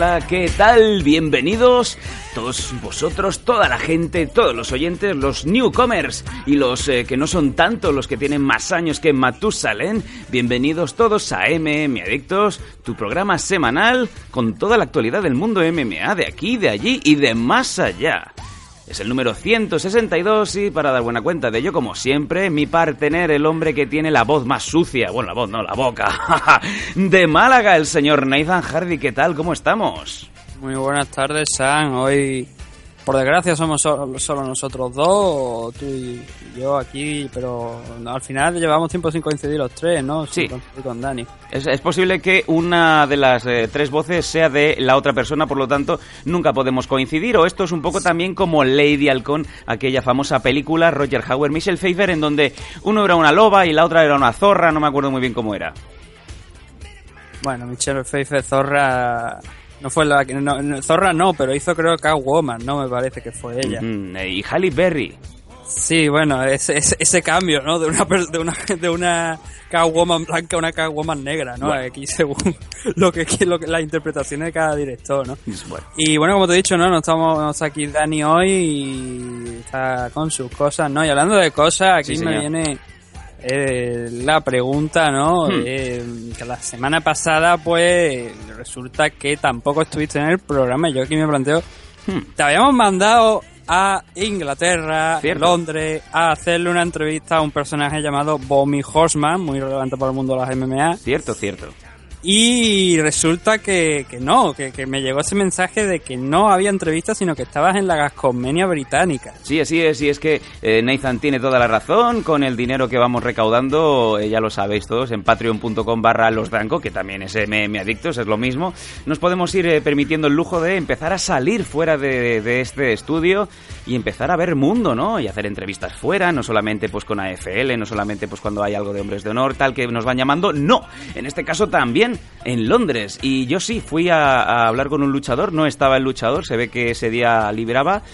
Hola, ¿qué tal? Bienvenidos todos vosotros, toda la gente, todos los oyentes, los newcomers y los eh, que no son tanto, los que tienen más años que Matusalén. Bienvenidos todos a MM Adictos, tu programa semanal con toda la actualidad del mundo MMA, de aquí, de allí y de más allá. Es el número 162 y para dar buena cuenta de ello, como siempre, mi partener, el hombre que tiene la voz más sucia, bueno, la voz no, la boca, de Málaga, el señor Nathan Hardy. ¿Qué tal? ¿Cómo estamos? Muy buenas tardes, Sam. Hoy, por desgracia, somos solo, solo nosotros dos, tú y yo aquí, pero no, al final llevamos tiempo sin coincidir los tres, ¿no? Sí. Sin coincidir con Dani. Es, es posible que una de las eh, tres voces sea de la otra persona, por lo tanto, nunca podemos coincidir. O esto es un poco también como Lady Halcón, aquella famosa película, Roger Hauer, Michelle Pfeiffer, en donde uno era una loba y la otra era una zorra, no me acuerdo muy bien cómo era. Bueno, Michelle Pfeiffer, Zorra... No fue la que... no, no, Zorra no, pero hizo creo que Woman, ¿no? Me parece que fue ella. Mm, y Halle Berry. Sí, bueno, ese, ese, ese cambio, ¿no? De una, de una, de una Catwoman blanca a una Catwoman negra, ¿no? Bueno. Aquí según lo que, lo que, la interpretación de cada director, ¿no? Bueno, Y bueno, como te he dicho, ¿no? No estamos, no está aquí Dani hoy y está con sus cosas, ¿no? Y hablando de cosas, aquí Sí, me señor. viene eh, la pregunta, ¿no? Hmm. Eh, que la semana pasada, pues, resulta que tampoco estuviste en el programa yo aquí me planteo, Hmm. te habíamos mandado a Inglaterra, Cierto. Londres, a hacerle una entrevista a un personaje llamado Bommy Horseman, muy relevante para el mundo de las MMA. cierto, cierto. Y resulta que, que no, que, que me llegó ese mensaje de que no había entrevista, sino que estabas en la gascomenia británica. Sí, así es, y es que eh, Nathan tiene toda la razón, con el dinero que vamos recaudando, eh, ya lo sabéis todos, en patreon.com barra los que también es MM Adictos, es lo mismo, nos podemos ir permitiendo el lujo de empezar a salir fuera de, de este estudio y empezar a ver mundo, ¿no? Y hacer entrevistas fuera, no solamente pues con AFL, no solamente pues cuando hay algo de hombres de honor, tal que nos van llamando, no, en este caso también en Londres, y yo sí, fui a, hablar con un luchador, no estaba el luchador, se ve que ese día libraba,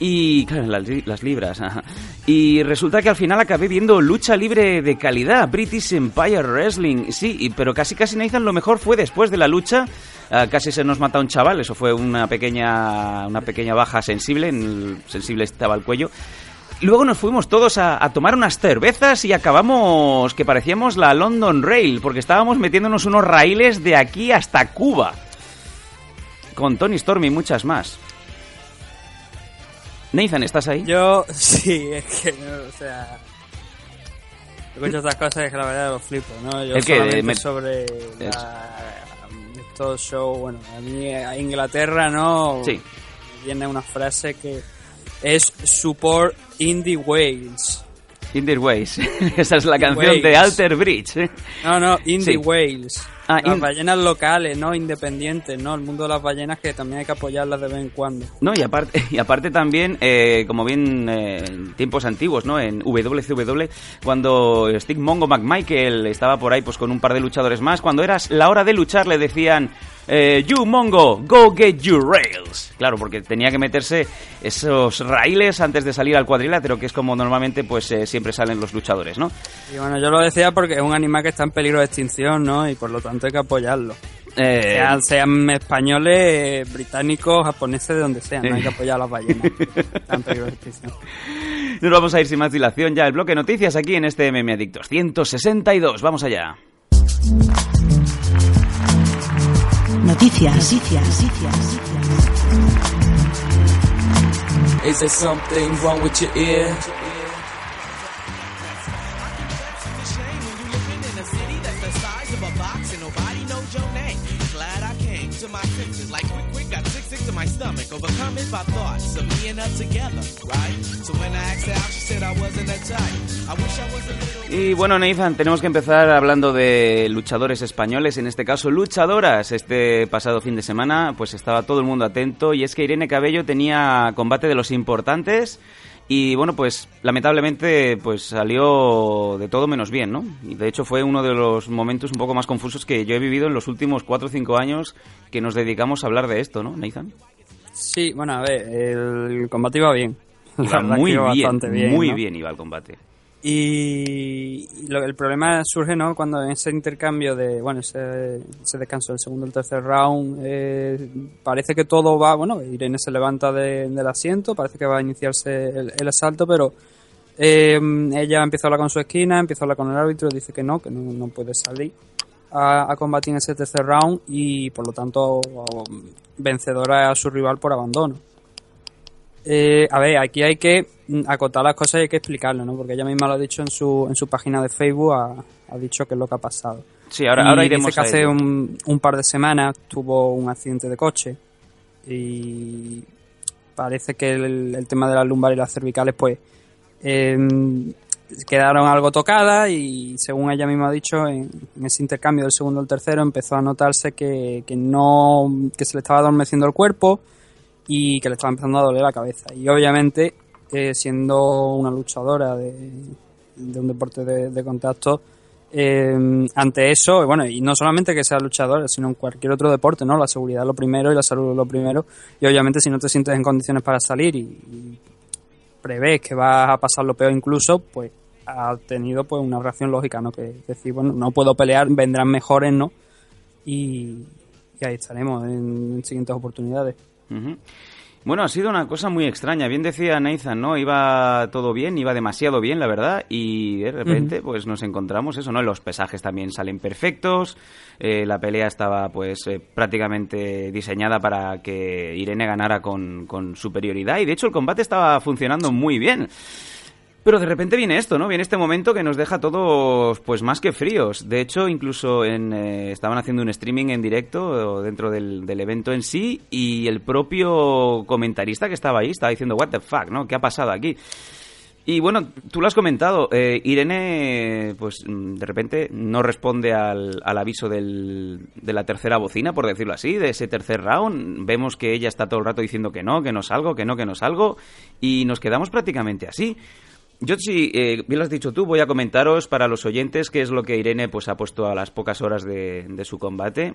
y claro, las, las libras. ajá. Y resulta que al final acabé viendo lucha libre de calidad, British Empire Wrestling. Sí, pero casi casi Nathan lo mejor fue después de la lucha. Ah, casi se nos mata un chaval, eso fue una pequeña una pequeña baja sensible, en el- sensible estaba el cuello. Luego nos fuimos todos a, a tomar unas cervezas y acabamos que parecíamos la London Rail, porque estábamos metiéndonos unos raíles de aquí hasta Cuba. Con Tony Storm y muchas más. Nathan, ¿estás ahí? Yo, sí, es que, no, o sea... Escucho estas cosas que la verdad lo flipo, ¿no? Yo El que, solamente me- sobre la, estos shows, bueno, a mí a Inglaterra, ¿no? Sí. Viene una frase que es support indie whales. Indie Ways. Esa es la Indie canción de Ways. Alter Bridge. ¿eh? No, no, indie Sí. whales. Ah, las in- ballenas locales, ¿no? Independientes, ¿no? El mundo de las ballenas que también hay que apoyarlas de vez en cuando. No, y aparte, y aparte también, eh, como bien eh, en tiempos antiguos, ¿no? En WCW, cuando Steve Mongo McMichael estaba por ahí pues con un par de luchadores más, cuando era la hora de luchar le decían, eh, you Mongo, go get your rails. Claro, porque tenía que meterse esos raíles antes de salir al cuadrilátero, que es como normalmente pues eh, siempre salen los luchadores, ¿no? Y bueno, yo lo decía porque es un animal que está en peligro de extinción, ¿no? Y por lo tanto hay que apoyarlo. Eh, Sean, sean españoles, británicos, japoneses, de donde sean. No hay que apoyar a las ballenas. Están en peligro de extinción. Nos vamos a ir sin más dilación ya el bloque noticias aquí en este MM Adictos 162. Vamos allá. Noticias. Noticias. Is there something wrong with your ear? Y bueno, Nathan, tenemos que empezar hablando de luchadores españoles, en este caso luchadoras. Este pasado fin de semana, pues estaba todo el mundo atento y es que Irene Cabello tenía combate de los importantes y bueno, pues lamentablemente pues salió de todo menos bien, ¿no? Y de hecho fue uno de los momentos un poco más confusos que yo he vivido en los últimos 4 o 5 años que nos dedicamos a hablar de esto, ¿no, Nathan? Sí, bueno, a ver, el combate iba bien. Iba muy iba bien, bastante bien, muy ¿no? bien iba el combate. Y lo- el problema surge, ¿no? Cuando en ese intercambio de, bueno, ese, ese descanso del segundo al tercer round, eh, parece que todo va, bueno, Irene se levanta de- del asiento, parece que va a iniciarse el, el asalto, pero eh, ella empieza a hablar con su esquina, empieza a hablar con el árbitro, dice que no, que no, no puede salir a, a combatir en ese tercer round y por lo tanto vencedora a su rival por abandono. Eh, a ver, aquí hay que mm, acotar las cosas y hay que explicarlo, ¿no? Porque ella misma lo ha dicho en su, en su página de Facebook, ha, ha dicho qué es lo que ha pasado. Sí, ahora, Y ahora dice iremos que a hace un, un par de semanas tuvo un accidente de coche y parece que el, el tema de las lumbares y las cervicales, pues, em, quedaron algo tocadas y según ella misma ha dicho, en, ese intercambio del segundo al tercero empezó a notarse que, que no, que se le estaba adormeciendo el cuerpo y que le estaba empezando a doler la cabeza. Y obviamente, eh, siendo una luchadora de, un deporte de, contacto, eh, ante eso, bueno, y no solamente que sea luchadora, sino en cualquier otro deporte, ¿no? La seguridad lo primero y la salud lo primero. Y obviamente si no te sientes en condiciones para salir y, y prevés que vas a pasar lo peor incluso, pues ha tenido pues una reacción lógica, ¿no? Que decir, bueno, no puedo pelear, vendrán mejores, ¿no? Y, y ahí estaremos en, en siguientes oportunidades. Bueno, ha sido una cosa muy extraña. Bien decía Nathan, ¿no? Iba todo bien, iba demasiado bien, la verdad, y de repente, pues nos encontramos eso, ¿no? Los pesajes también salen perfectos, eh, la pelea estaba, pues, eh, prácticamente diseñada para que Irene ganara con, con superioridad, y de hecho el combate estaba funcionando muy bien. Pero de repente viene esto, ¿no? Viene este momento que nos deja todos, pues, más que fríos. De hecho, incluso en, eh, estaban haciendo un streaming en directo o dentro del, evento en sí y el propio comentarista que estaba ahí estaba diciendo, what the fuck, ¿no? ¿Qué ha pasado aquí? Y bueno, tú lo has comentado, eh, Irene, pues mm, de repente no responde al, al aviso del, de la tercera bocina, por decirlo así, de ese tercer round. Vemos que ella está todo el rato diciendo que no, que no salgo, que no, que no salgo, y nos quedamos prácticamente así. Yo, si eh, bien lo has dicho tú, voy a comentaros para los oyentes qué es lo que Irene pues, ha puesto a las pocas horas de, de su combate.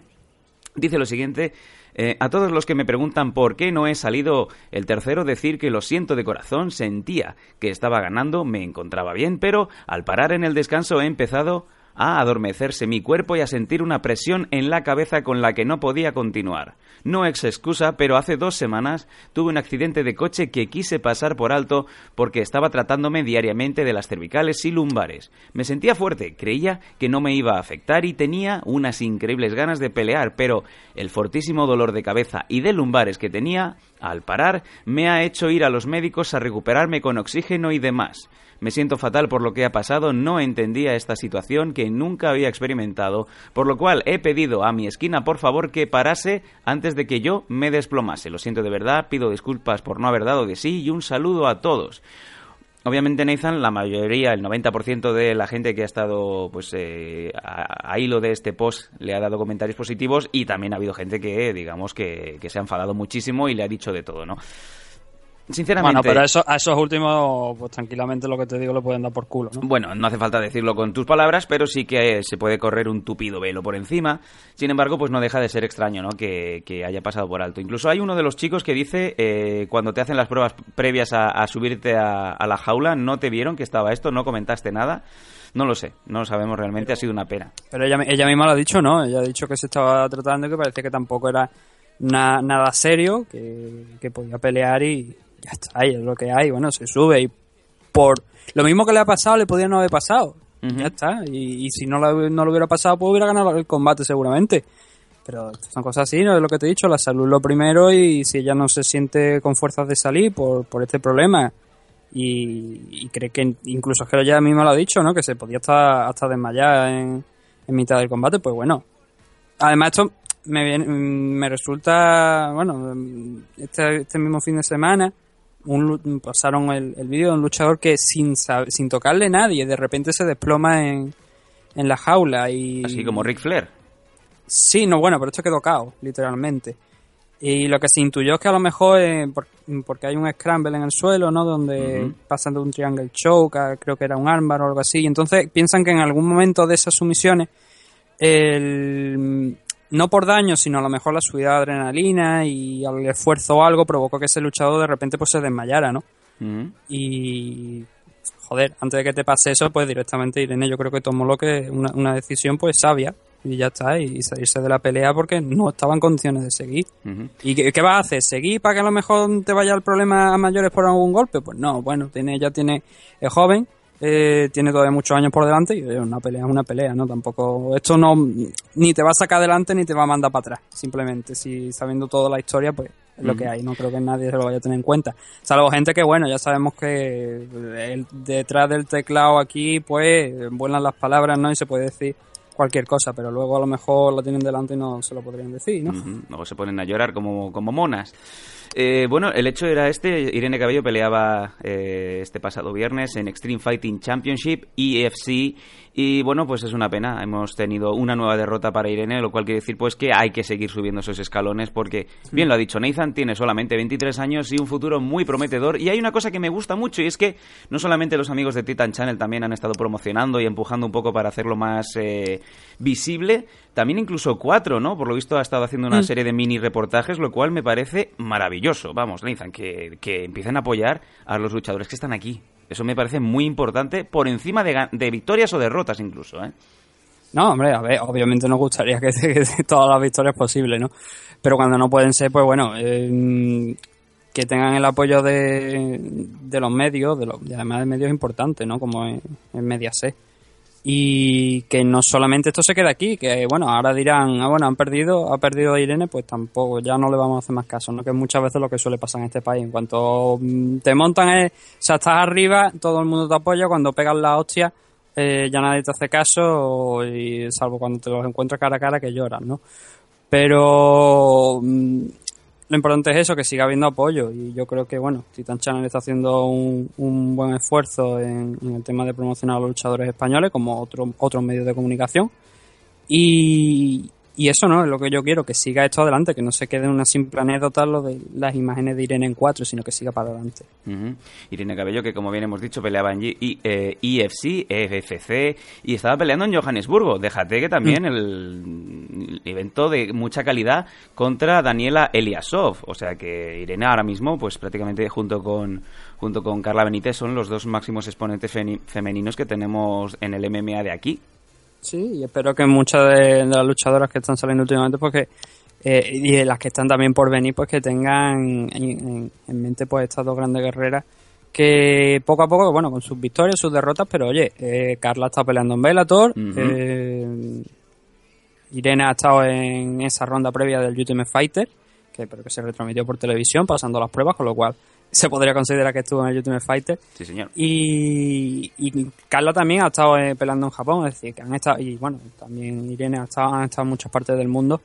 Dice lo siguiente, eh, a todos los que me preguntan por qué no he salido el tercero, decir que lo siento de corazón, sentía que estaba ganando, me encontraba bien, pero al parar en el descanso he empezado a adormecerse mi cuerpo y a sentir una presión en la cabeza con la que no podía continuar. No es excusa, pero hace dos semanas tuve un accidente de coche que quise pasar por alto porque estaba tratándome diariamente de las cervicales y lumbares. Me sentía fuerte, creía que no me iba a afectar y tenía unas increíbles ganas de pelear, pero el fortísimo dolor de cabeza y de lumbares que tenía al parar me ha hecho ir a los médicos a recuperarme con oxígeno y demás. Me siento fatal por lo que ha pasado, no entendía esta situación que nunca había experimentado, por lo cual he pedido a mi esquina por favor que parase antes de que yo me desplomase. Lo siento de verdad, pido disculpas por no haber dado de sí y un saludo a todos. Obviamente, Nathan, la mayoría, el 90% de la gente que ha estado pues eh, a, hilo de este post le ha dado comentarios positivos y también ha habido gente que, digamos, que se ha enfadado muchísimo y le ha dicho de todo, ¿no? Sinceramente. Bueno, pero eso, a esos últimos, pues tranquilamente lo que te digo le pueden dar por culo, ¿no? Bueno, no hace falta decirlo con tus palabras, pero sí que se puede correr un tupido velo por encima. Sin embargo, pues no deja de ser extraño, ¿no? Que, que haya pasado por alto. Incluso hay uno de los chicos que dice, eh, cuando te hacen las pruebas previas a, a subirte a, a la jaula, no te vieron que estaba esto, no comentaste nada. No lo sé, no lo sabemos realmente, ha sido una pena. Pero ella, ella misma lo ha dicho, ¿no? Ella ha dicho que se estaba tratando y que parecía que tampoco era na- nada serio, que, que podía pelear y ya está, ahí es lo que hay. Bueno, se sube y por lo mismo que le ha pasado, le podía no haber pasado. Ya está. Y, y si no, lo- no lo hubiera pasado, pues hubiera ganado el combate seguramente. Pero son cosas así, ¿no? Es lo que te he dicho, la salud lo primero y si ella no se siente con fuerzas de salir por, por este problema y, y cree que incluso es que ella misma lo ha dicho, ¿no? Que se podía estar hasta desmayar en, en mitad del combate, pues bueno. Además esto me, viene- mm, me resulta, bueno, mm, este, este mismo fin de semana un, pasaron el, el vídeo de un luchador que sin, sin tocarle a nadie, de repente se desploma en, en la jaula y... Así como Ric Flair. Sí, no, bueno, pero esto quedó caos, literalmente. Y lo que se intuyó es que a lo mejor, eh, por- porque hay un scramble en el suelo, ¿no? Donde Ujú. pasan de un triangle choke, a- creo que era un armbar o algo así. Y entonces piensan que en algún momento de esas sumisiones, el, no por daño, sino a lo mejor la subida de adrenalina y al esfuerzo o algo provocó que ese luchador de repente pues se desmayara, ¿no? Ujú. y joder, antes de que te pase eso, pues directamente Irene yo creo que tomó lo que una, una decisión pues sabia y ya está, y salirse de la pelea porque no estaba en condiciones de seguir. ¿Y qué, qué vas a hacer? ¿Seguir para que a lo mejor te vaya el problema a mayores por algún golpe? Pues no, bueno, tiene ya tiene es joven, eh, tiene todavía muchos años por delante y una pelea es una pelea, ¿no? Tampoco, esto no, ni te va a sacar adelante ni te va a mandar para atrás, simplemente, si sabiendo toda la historia, pues es lo que hay, no creo que nadie se lo vaya a tener en cuenta. Salvo gente que, bueno, ya sabemos que el- detrás del teclado aquí, pues, vuelan las palabras, ¿no? Y se puede decir cualquier cosa, pero luego a lo mejor lo tienen delante y no se lo podrían decir, ¿no? Luego se ponen a llorar como, como monas. Eh, bueno, el hecho era este. Irene Cabello peleaba eh, este pasado viernes en Extreme Fighting Championship, EFC. Y bueno, pues es una pena. Hemos tenido una nueva derrota para Irene, lo cual quiere decir pues que hay que seguir subiendo esos escalones porque, bien lo ha dicho Nathan, tiene solamente 23 años y un futuro muy prometedor. Y hay una cosa que me gusta mucho y es que no solamente los amigos de Titan Channel también han estado promocionando y empujando un poco para hacerlo más eh, visible, también incluso cuatro, ¿no? Por lo visto ha estado haciendo una serie de mini reportajes, lo cual me parece maravilloso. Vamos, Nathan, que, que empiecen a apoyar a los luchadores que están aquí. Eso me parece muy importante, por encima de, de victorias o derrotas incluso, ¿eh? No, hombre, a ver, obviamente nos gustaría que, que todas las victorias posibles, ¿no? Pero cuando no pueden ser, pues bueno, eh, que tengan el apoyo de, de los medios, de los, además de medios importantes, ¿no? Como en, en Mediaset. Y que no solamente esto se queda aquí, que bueno, ahora dirán, ah, bueno, han perdido, ha perdido Irene, pues tampoco, ya no le vamos a hacer más caso, ¿no? Que muchas veces lo que suele pasar en este país. En cuanto mm, te montan, es, o sea, estás arriba, todo el mundo te apoya, cuando pegas la hostia, eh, ya nadie te hace caso, y salvo cuando te los encuentras cara a cara que lloras, ¿no? Pero mm, lo importante es eso, que siga habiendo apoyo. Y yo creo que, bueno, Titan Channel está haciendo un, un buen esfuerzo en, el tema de promocionar a los luchadores españoles, como otro, otros medios de comunicación. Y, y eso no es lo que yo quiero, que siga esto adelante, que no se quede una simple anécdota lo de las imágenes de Irene en cuatro, sino que siga para adelante. Ujú. Irene Cabello, que como bien hemos dicho, peleaba en G- I- eh, IFC, EFC y estaba peleando en Johannesburgo. Déjate que también el evento de mucha calidad contra Daniela Eliasov. O sea que Irene ahora mismo, pues prácticamente junto con, junto con Carla Benítez, son los dos máximos exponentes femeninos que tenemos en el MMA de aquí. Sí, y espero que muchas de, de las luchadoras que están saliendo últimamente, pues que, eh, y de las que están también por venir, pues que tengan en, en- en mente pues estas dos grandes guerreras que poco a poco, bueno, con sus victorias, sus derrotas, pero oye, eh, Carla está peleando en Bellator, eh, Irene ha estado en esa ronda previa del Ultimate Fighter, que pero que se retransmitió por televisión, pasando las pruebas, con lo cual se podría considerar que estuvo en el Ultimate Fighter. Sí, señor. Y, y Carla también ha estado eh, peleando en Japón, es decir, que han estado, y bueno, también Irene ha estado, han estado en muchas partes del mundo.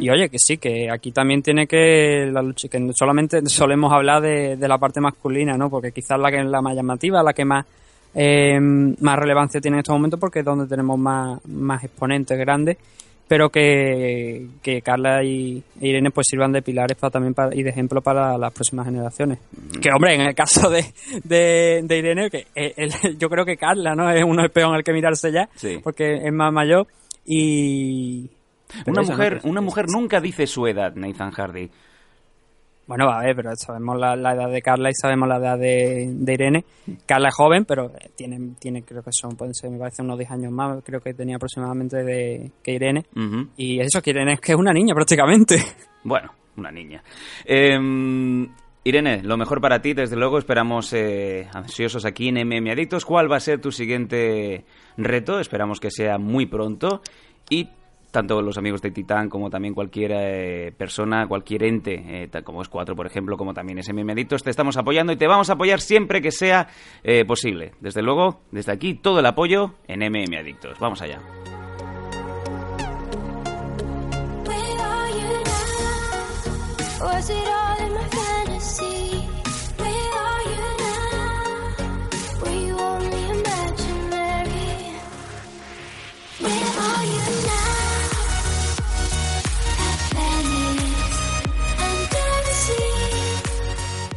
Y oye, que sí, que aquí también tiene que la lucha, que solamente solemos hablar de, de la parte masculina, ¿no? Porque quizás la que es la más llamativa, la que más eh, más relevancia tiene en estos momentos, porque es donde tenemos más, más exponentes grandes. Pero que, que Carla y e Irene pues sirvan de pilares para, también para, y de ejemplo para las próximas generaciones. Que hombre, en el caso de, de, de Irene, que eh, yo creo que Carla no es uno peón al que mirarse ya, Sí. porque es más mayor y... Una mujer, una mujer nunca dice su edad, Nathan Hardy. Bueno, a ver, pero sabemos la, la edad de Carla y sabemos la edad de, de Irene. Carla es joven, pero tiene, tiene creo que son, pueden ser, me parece, unos 10 años más, creo que tenía aproximadamente de que Irene. Ujú. Y eso, que Irene es que es una niña prácticamente. Bueno, una niña. Eh, Irene, lo mejor para ti, desde luego, esperamos eh, ansiosos aquí en MM Adictos. ¿Cuál va a ser tu siguiente reto? Esperamos que sea muy pronto. Y tanto los amigos de Titán como también cualquier eh, persona, cualquier ente, eh, como es 4, por ejemplo, como también es Adictos, te estamos apoyando y te vamos a apoyar siempre que sea eh, posible. Desde luego, desde aquí, todo el apoyo en MM Adictos. Vamos allá.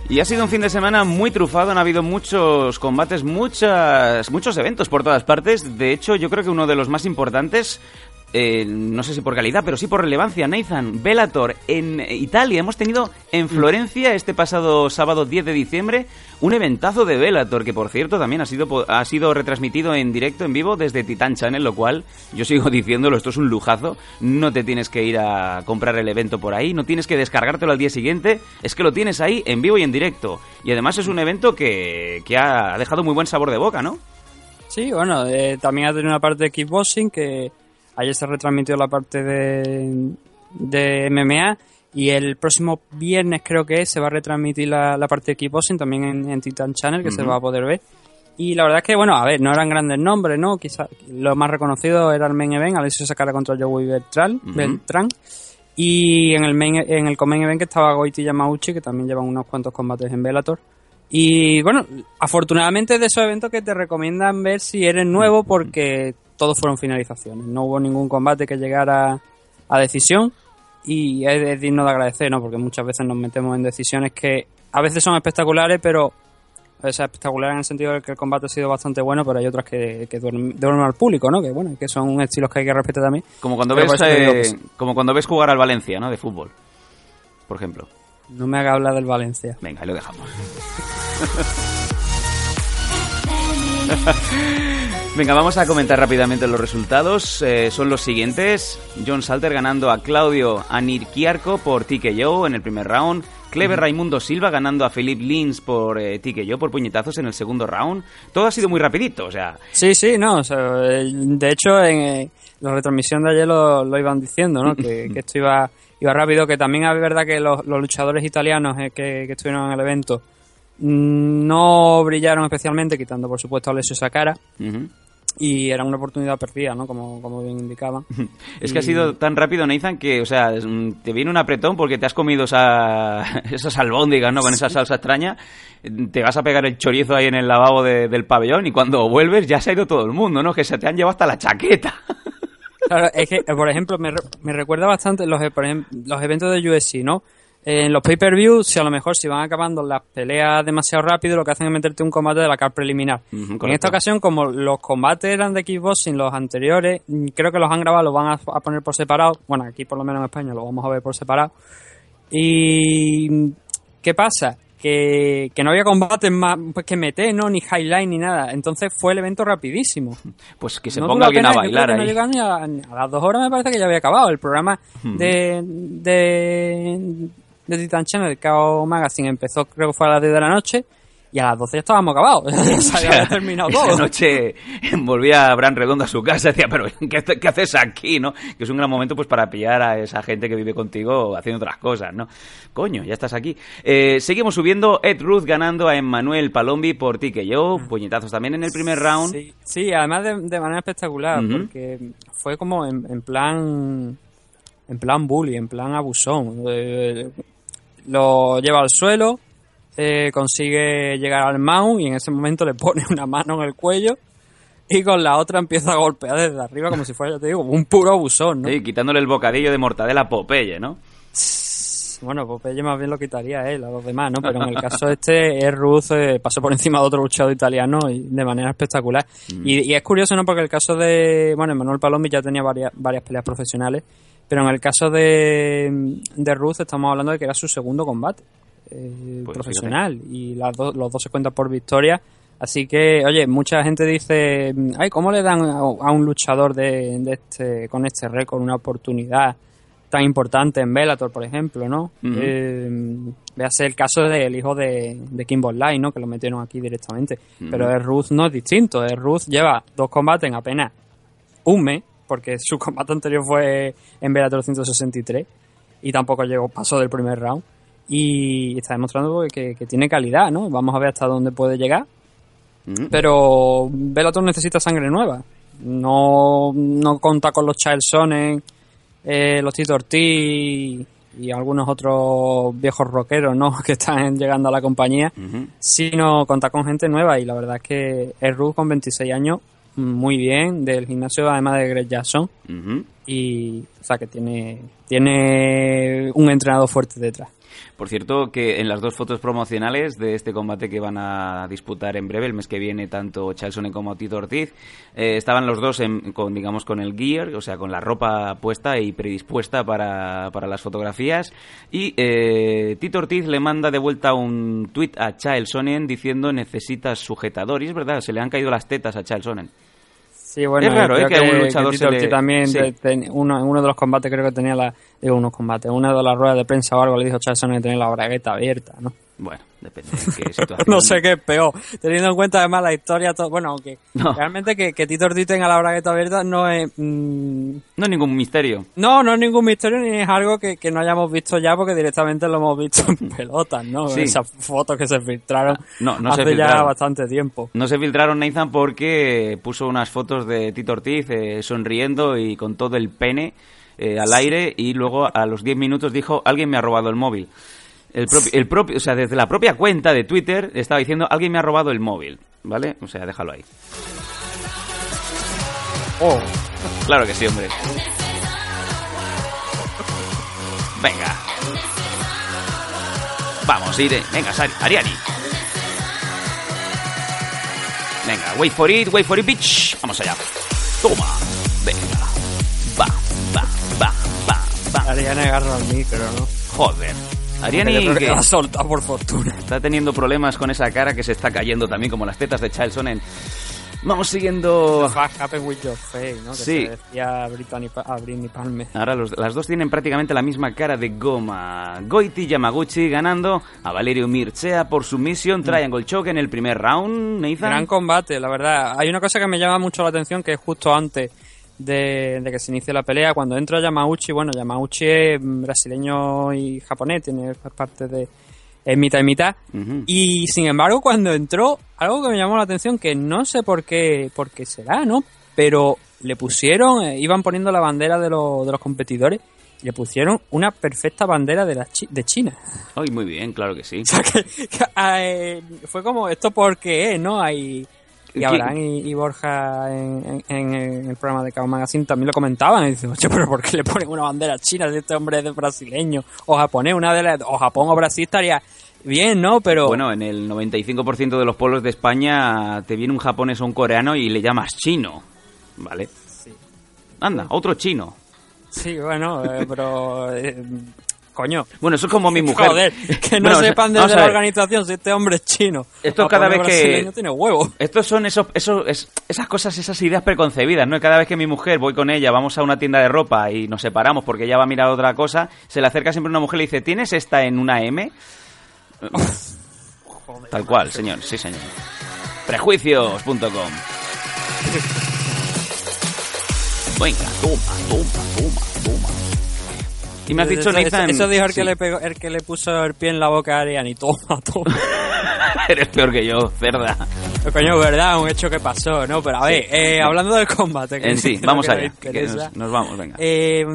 Y ha sido un fin de semana muy trufado, han habido muchos combates, muchas, muchos eventos por todas partes. De hecho, yo creo que uno de los más importantes, eh, no sé si por calidad, pero sí por relevancia, Nathan, Bellator en Italia. Hemos tenido en Florencia este pasado sábado 10 de diciembre un eventazo de Bellator, que por cierto también ha sido, ha sido retransmitido en directo, en vivo, desde Titan Channel, lo cual yo sigo diciéndolo, esto es un lujazo. No te tienes que ir a comprar el evento por ahí, no tienes que descargártelo al día siguiente, es que lo tienes ahí en vivo y en directo. Y además es un evento que, que ha dejado muy buen sabor de boca, ¿no? Sí, bueno, eh, también ha tenido una parte de kickboxing que ayer se retransmitió la parte de, de MMA y el próximo viernes creo que es, se va a retransmitir la, la parte de kickboxing también en, en Titan Channel que se va a poder ver. Y la verdad es que, bueno, a ver, no eran grandes nombres, ¿no? Quizá lo más reconocido era el main event, Alessio Sakara contra Joey Beltrán, Ujú. Beltrán. Y en el main, en el main event que estaba Goiti Yamauchi, que también llevan unos cuantos combates en Bellator. Y bueno, afortunadamente de esos eventos que te recomiendan ver si eres nuevo porque todos fueron finalizaciones. No hubo ningún combate que llegara a decisión y es, es digno de agradecer, ¿no? Porque muchas veces nos metemos en decisiones que a veces son espectaculares, pero o sea, espectacular en el sentido de que el combate ha sido bastante bueno, pero hay otras que, que duermen, duermen al público, ¿no? Que bueno, que son estilos que hay que respetar también. Como cuando Pero ves eh, que como cuando ves jugar al Valencia, ¿no? De fútbol, por ejemplo. No me haga hablar del Valencia. Venga, ahí lo dejamos. Venga, vamos a comentar rápidamente los resultados. Eh, son los siguientes. John Salter ganando a Claudio Anirquiarco por TKO en el primer round. Clever Raimundo Silva ganando a Philip Lins por eh, TKO, por puñetazos en el segundo round. Todo ha sido muy rapidito, o sea... Sí, sí, no, o sea, eh, de hecho en eh, la retransmisión de ayer lo, lo iban diciendo, ¿no? Que, que esto iba, iba rápido, que también es verdad que los, los luchadores italianos eh, que, que estuvieron en el evento mm, no brillaron especialmente, quitando por supuesto a Alessio Sakara, ujú. Y era una oportunidad perdida, ¿no? Como, como bien indicaban. Es que ha sido tan rápido, Nathan, que, o sea, te viene un apretón porque te has comido esa, esas albóndigas, ¿no? Con esa salsa extraña. Te vas a pegar el chorizo ahí en el lavabo de- del pabellón y cuando vuelves ya se ha ido todo el mundo, ¿no? Que se te han llevado hasta la chaqueta. Claro, es que, por ejemplo, me, re- me recuerda bastante los, por los eventos de UFC, ¿no? En los pay-per-view, si a lo mejor si van acabando las peleas demasiado rápido, lo que hacen es meterte un combate de la card preliminar. En esta ocasión, como los combates eran de kickboxing, los anteriores, mm, creo que los han grabado, los van a, a poner por separado. Bueno, aquí por lo menos en España lo vamos a ver por separado. Y mm, ¿qué pasa? Que, que no había combates más pues, que meter, ¿no? Ni highlight ni nada. Entonces fue el evento rapidísimo. Pues que se No ponga alguien a bailar no ahí. ni a, ni a las dos horas me parece que ya había acabado el programa de, de, de Titan Channel, el KO Magazine empezó creo que fue a las 10 de la noche y a las 12 ya estábamos acabados. Ya se había terminado Esa todo. noche volvía Bran Redondo a su casa y decía, pero ¿qué, hace- qué haces aquí, no? Que es un gran momento pues para pillar a esa gente que vive contigo haciendo otras cosas, ¿no? Coño, ya estás aquí. Eh, seguimos subiendo. Ed Ruth ganando a Emmanuel Palombi por ti que yo. Puñetazos también en el primer round. Sí, sí, además de, de manera espectacular, porque fue como en, en plan en plan bully, en plan abusón. Eh, lo lleva al suelo, eh, consigue llegar al mount y en ese momento le pone una mano en el cuello y con la otra empieza a golpear desde arriba como si fuera, ya te digo, un puro abusón, ¿no? Sí, quitándole el bocadillo de mortadela a Popeye, ¿no? Bueno, Popeye más bien lo quitaría él a los demás, ¿no? Pero en el caso este, es Ruth eh, pasó por encima de otro luchador italiano y de manera espectacular. Y, y es curioso, ¿no? Porque el caso de, bueno, Manuel Palomi ya tenía varias, varias peleas profesionales, pero en el caso de, de Ruth estamos hablando de que era su segundo combate eh, Pues profesional y las dos- los dos se cuentan por victoria. Así que, oye, mucha gente dice, ay, ¿cómo le dan a, a un luchador de, de este, con este récord una oportunidad tan importante en Bellator, por ejemplo, ¿no? Ujú. Eh, véase el caso del hijo de, de Kimbo Lai, ¿no? Que lo metieron aquí directamente. Pero el Ruth no es distinto. El Ruth lleva dos combates en apenas un mes, porque su combate anterior fue en Bellator 163 y tampoco llegó, pasó del primer round. Y está demostrando que, que tiene calidad, ¿no? Vamos a ver hasta dónde puede llegar. Mm. Pero Bellator necesita sangre nueva. No, no conta con los Child Sonnen, eh, los Tito Ortiz y algunos otros viejos rockeros, ¿no? Que están llegando a la compañía, sino conta con gente nueva. Y la verdad es que es Ruth con 26 años, muy bien, del gimnasio además de Greg Jackson. Ujú. Y, o sea, que tiene, tiene un entrenador fuerte detrás. Por cierto, que en las dos fotos promocionales de este combate que van a disputar en breve, el mes que viene, tanto Chalsone como Tito Ortiz, eh, estaban los dos en- con, digamos, con el gear, o sea, con la ropa puesta y predispuesta para, para las fotografías. Y eh, Tito Ortiz le manda de vuelta un tweet a Chael Sonnen diciendo necesitas sujetador. Y es verdad, se le han caído las tetas a Chael Sonnen. Sí, bueno, Es raro, creo ¿eh? que a un luchador Tito se le- también sí. te- ten- uno, en uno de los combates creo que tenía la digo unos combates una de las ruedas de prensa o algo le dijo Charlson que tenía la bragueta abierta no Bueno, depende de qué situación. no sé qué es peor teniendo en cuenta además la historia to- bueno aunque No. realmente que, que Tito Ortiz tenga la bragueta abierta no es mm, No es ningún misterio. no no es ningún misterio ni es algo que, que no hayamos visto ya porque directamente lo hemos visto en pelotas no Sí. esas fotos que se filtraron No, no se hace ya bastante tiempo No se filtraron Nathan porque puso unas fotos de Tito Ortiz eh, sonriendo y con todo el pene eh, al aire y luego a los 10 minutos dijo alguien me ha robado el móvil. El propio, el propio, o sea, desde la propia cuenta de Twitter estaba diciendo alguien me ha robado el móvil, ¿vale? O sea, déjalo ahí. oh Claro que sí, hombre. Venga. Vamos, Ire. Venga, Ariani. Venga, wait for it, wait for it, bitch. Vamos allá. Toma. Venga. Va, va, va, va, va. Ariana agarra al micro no Joder. Ariani que la ha soltado por fortuna está teniendo problemas con esa cara que se está cayendo también como las tetas de Charles Sonnen. Vamos siguiendo... What happened with your face, ¿no? Que Sí. se decía a a Britney Palmer. Ahora los- las dos tienen prácticamente la misma cara de goma. Goiti Yamaguchi ganando a Valerio Mircea por sumisión Triangle Choke en el primer round. Nathan. Gran combate, la verdad. Hay una cosa que me llama mucho la atención que es justo antes de, de que se inicie la pelea, cuando entra Yamauchi, bueno, Yamauchi es mm, brasileño y japonés, tiene parte de es mitad y mitad. Y sin embargo, cuando entró, algo que me llamó la atención, que no sé por qué, por qué será, ¿no? Pero le pusieron, eh, iban poniendo la bandera de, los de los competidores, le pusieron una perfecta bandera de, la Chi- de China. Ay, muy bien, claro que sí. O sea, que, que, eh, fue como, ¿esto por qué es, no? Hay, y. Abraham y, y Borja en, en- en el programa de Kao Magazine también lo comentaban. Y dicen, oye, pero ¿por qué le ponen una bandera china si este hombre es de brasileño? O japonés, una de las, o Japón o Brasil estaría bien, ¿no? Pero Bueno, en el 95% de los pueblos de España te viene un japonés o un coreano y le llamas chino. ¿Vale? Anda, otro chino. sí, bueno, eh, pero... eh, coño. Bueno, eso es como mi mujer. Joder, que no Bueno, sepan desde la organización si este hombre es chino. Esto cada vez que- tiene huevo. Estos son esos, esos, es- esas cosas, esas ideas preconcebidas, ¿no? Cada vez que mi mujer voy con ella, vamos a una tienda de ropa y nos separamos porque ella va a mirar otra cosa, se le acerca siempre una mujer y le dice, ¿tienes esta en una M? Tal cual, señor, sí, señor. Prejuicios.com Venga, toma, toma, toma, toma. Y me has dicho, eso, Nathan... eso dijo el que, sí, le pegó, el que le puso el pie en la boca a Ariane y toma, toma. Eres peor que yo, cerda. Pero, coño, verdad, un hecho que pasó, ¿no? Pero a ver, eh, hablando del combate. que En sí, creo vamos que allá, que interesa, nos, nos vamos, venga. eh,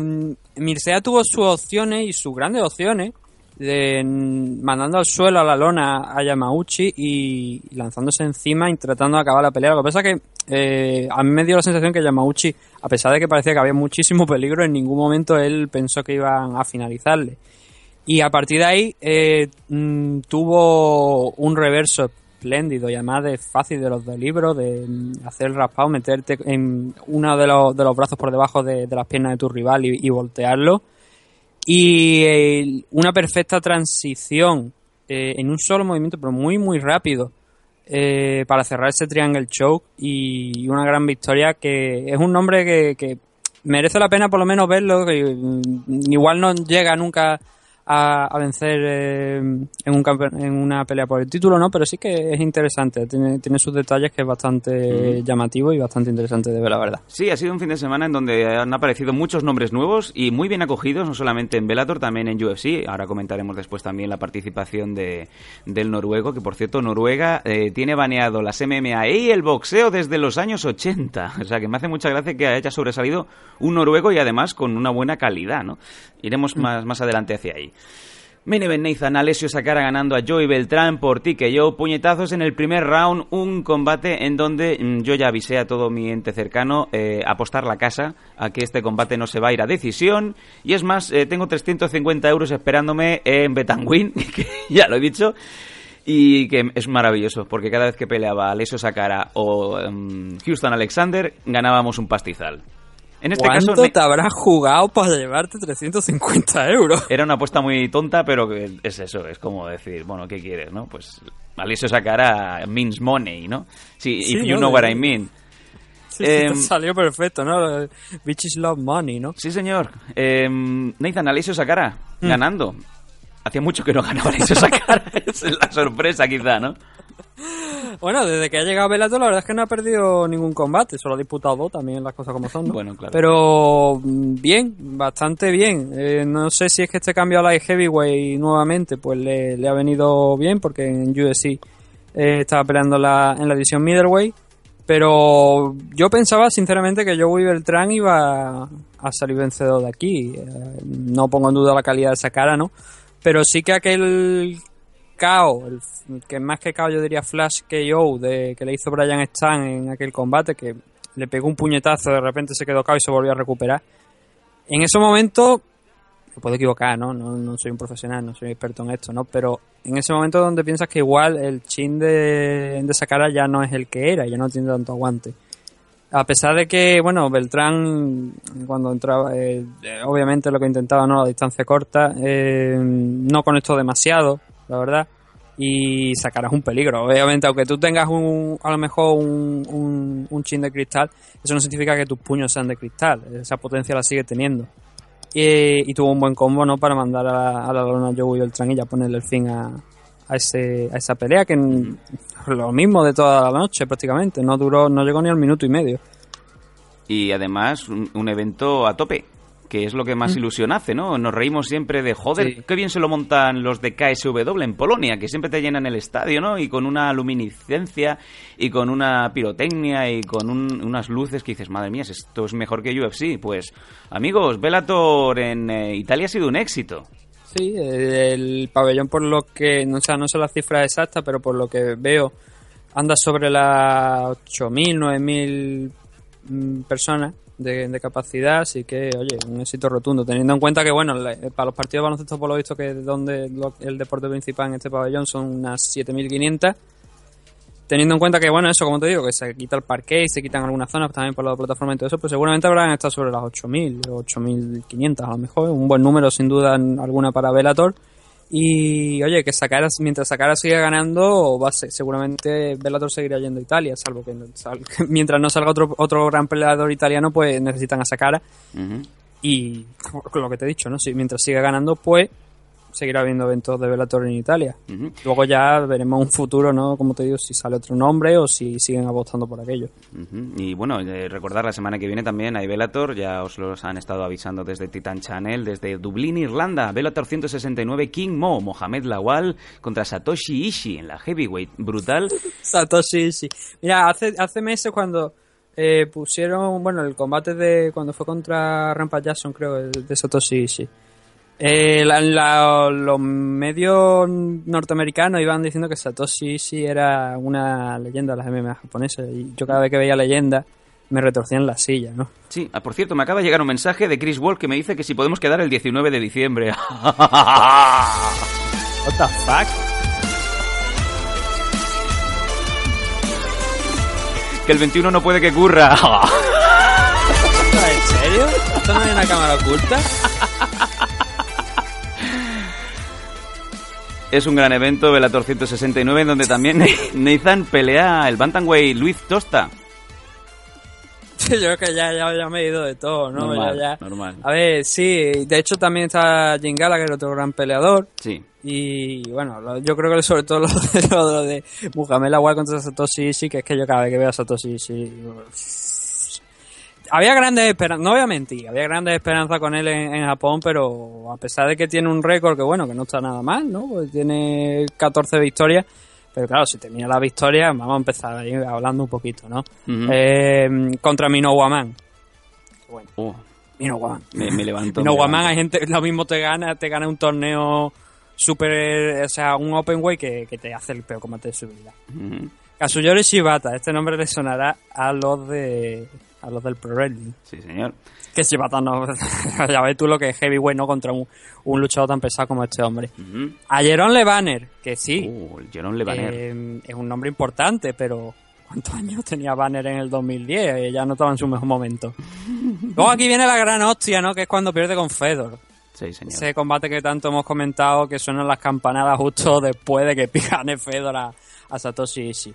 Mircea tuvo sus opciones y sus grandes opciones de- mandando al suelo a la lona a Yamauchi y lanzándose encima y tratando de acabar la pelea. Lo que pasa es que eh, a mí me dio la sensación que Yamauchi, a pesar de que parecía que había muchísimo peligro, en ningún momento él pensó que iban a finalizarle. Y a partir de ahí eh, mm, tuvo un reverso espléndido y además de fácil de los del libro, de mm, hacer el raspado, meterte en uno de los, de los brazos por debajo de, de las piernas de tu rival y, y voltearlo. Y eh, una perfecta transición eh, en un solo movimiento, pero muy, muy rápido, eh, para cerrar ese Triangle Choke y una gran victoria que es un nombre que, que merece la pena por lo menos verlo, que mm, igual no llega nunca a, a vencer eh, en, un en una pelea por el título, ¿no? Pero sí que es interesante, tiene, tiene sus detalles que es bastante llamativo y bastante interesante de ver, la verdad. Sí, ha sido un fin de semana en donde han aparecido muchos nombres nuevos y muy bien acogidos, no solamente en Bellator, también en UFC. Ahora comentaremos después también la participación de, del noruego, que por cierto, Noruega eh, tiene baneado las MMA y el boxeo desde los años 80. O sea, que me hace mucha gracia que haya sobresalido un noruego y además con una buena calidad, ¿no? Iremos más, más adelante hacia ahí. Main event Nathan Alessio Sakara ganando a Joey Beltrán por TKO, puñetazos en el primer round, un combate en donde mm, yo ya avisé a todo mi ente cercano eh, apostar la casa a que este combate no se va a ir a decisión y es más, eh, tengo 350 euros esperándome en Betanwin, que ya lo he dicho, y que es maravilloso porque cada vez que peleaba Alessio Sakara o em, Houston Alexander ganábamos un pastizal. En este ¿Cuánto caso, te habrás jugado para llevarte 350 euros? era una apuesta muy tonta, pero es eso, es como decir, bueno, ¿qué quieres, no? Pues Alicia Sakara means money, ¿no? Sí, Sí, if you ¿no? know what I mean. Sí, sí, Em, salió perfecto, ¿no? Bitches love money, ¿no? Sí, señor. Eh, Nathan Alicia Sakara, Mm. ganando. Hacía mucho que no ganaba Alicia Sakara, es la sorpresa quizá, ¿no? Bueno, desde que ha llegado Bellator, la verdad es que no ha perdido ningún combate, solo ha disputado dos, también las cosas como son, ¿no? Bueno, claro. Pero mm, bien, bastante bien. Eh, no sé si es que este cambio a la heavyweight nuevamente, pues le, le ha venido bien, porque en UFC eh, estaba peleando la, en la división middleweight. Pero yo pensaba sinceramente que Joey Beltrán iba a salir vencedor de aquí. Eh, no pongo en duda la calidad de esa cara, ¿no? Pero sí que aquel KO, que más que KO yo diría Flash KO de, que le hizo Brian Stan en aquel combate, que le pegó un puñetazo, de repente se quedó KO y se volvió a recuperar. En ese momento, me puedo equivocar, ¿no? No, no soy un profesional, no soy experto en esto, ¿no? Pero en ese momento donde piensas que igual el chin de, de esa cara ya no es el que era, ya no tiene tanto aguante. A pesar de que, bueno, Beltrán, cuando entraba, eh, obviamente lo que intentaba, ¿no? La distancia corta, eh, no conectó demasiado, la verdad. Y sacarás un peligro. Obviamente, aunque tú tengas un, a lo mejor un, un, un chin de cristal, eso no significa que tus puños sean de cristal. Esa potencia la sigue teniendo. Y, y tuvo un buen combo, ¿no? Para mandar a, a la lona Joey Beltrán y ya ponerle el fin a, a, ese, a esa pelea, que en- lo mismo de toda la noche prácticamente. No duró, no llegó ni al minuto y medio. Y además, un, un evento a tope, que es lo que más ilusión hace, ¿no? Nos reímos siempre de, joder, Mm. Sí. qué bien se lo montan los de KSW en Polonia, que siempre te llenan el estadio, ¿no? Y con una luminiscencia, y con una pirotecnia, y con un- unas luces que dices, madre mía, esto es mejor que UFC. Pues, amigos, Bellator en eh, Italia ha sido un éxito. Sí, el pabellón por lo que, no, o sea, no sé la cifra exacta, pero por lo que veo anda sobre las 8.000, 9.000 mm, personas de, capacidad, así que, oye, un éxito rotundo, teniendo en cuenta que, bueno, eh, para los partidos de baloncesto por lo visto que es donde lo- el deporte principal en este pabellón son unas 7.500, teniendo en cuenta que, bueno, eso, como te digo, que se quita el parque y se quitan algunas zonas también por la plataforma y todo eso, pues seguramente habrán estado sobre las 8.000 o 8.500 a lo mejor, un buen número sin duda alguna para Velator. Y oye, que Sakara, mientras Sakara siga ganando, va a ser- seguramente Bellator seguirá yendo a Italia, salvo que, sal- que mientras no salga otro, otro gran peleador italiano, pues necesitan a Sakara. Ujú. Y con lo que te he dicho, ¿no? Si mientras siga ganando, pues seguirá habiendo eventos de Bellator en Italia. Luego ya veremos un futuro, ¿no? Como te digo, si sale otro nombre o si siguen apostando por aquello. Y bueno, eh, recordar la semana que viene también hay Bellator, ya os los han estado avisando desde Titan Channel, desde Dublín, Irlanda, Bellator 169, King Mo, Mohamed Lawal contra Satoshi Ishii en la heavyweight, brutal. Satoshi, sí. Mira, hace, hace meses cuando eh, pusieron, bueno, el combate de cuando fue contra Rampage Jackson, creo, de Satoshi, sí. Eh, la- la- los medios norteamericanos iban diciendo que Satoshi sí era una leyenda de las MMA japonesas y yo cada vez que veía leyenda me retorcía en la silla, ¿no? Sí, ah, por cierto, me acaba de llegar un mensaje de Chris Wall que me dice que si podemos quedar el 19 de diciembre. What the fuck? que el 21 no puede que curra. ¿En serio? ¿Esto no hay una cámara oculta? es un gran evento, Velator 169, en donde también Nathan pelea el Bantamweight Luis Tosta. Yo creo que ya, ya, ya me he ido de todo, ¿no? Normal, Ya, ya. normal. A ver, sí, de hecho también está Jim Gallagher, otro gran peleador. Sí. Y bueno, lo- yo creo que sobre todo lo de, lo de Muhammad contra Satoshi Ishii, que es que yo cada vez que veo a Satoshi Ishii... Había grandes esperanzas, no voy a mentir, había grandes esperanzas con él en, en Japón, pero a pesar de que tiene un récord que bueno, que no está nada mal, ¿no? Pues tiene 14 victorias, pero claro, si termina la victoria, vamos a empezar ahí hablando un poquito, ¿no? Eh, contra Minowaman. Oh, Minowaman. me, me levanto. No, me Guamán, levanto. hay gente, lo mismo te gana, te gana un torneo super, o sea, un open way que, que te hace el peor combate de su vida. Ujú. Kazuyori Shibata, este nombre le sonará a los de, a los del Pro Wrestling. Sí, señor. Que Shibata no, ya ves tú lo que es heavyweight, ¿no? Contra un, un luchador tan pesado como este hombre. Ujú. A Jeron Lebanner, que sí, Uh, Lebaner. eh, es un nombre importante, pero ¿cuántos años tenía Banner en el 2010? Eh, Ya no estaba en su mejor momento. Luego aquí viene la gran hostia, ¿no? Que es cuando pierde con Fedor. sí, señor. Ese combate que tanto hemos comentado que suenan las campanadas justo después de que gane Fedor a, a Satoshi Ishii.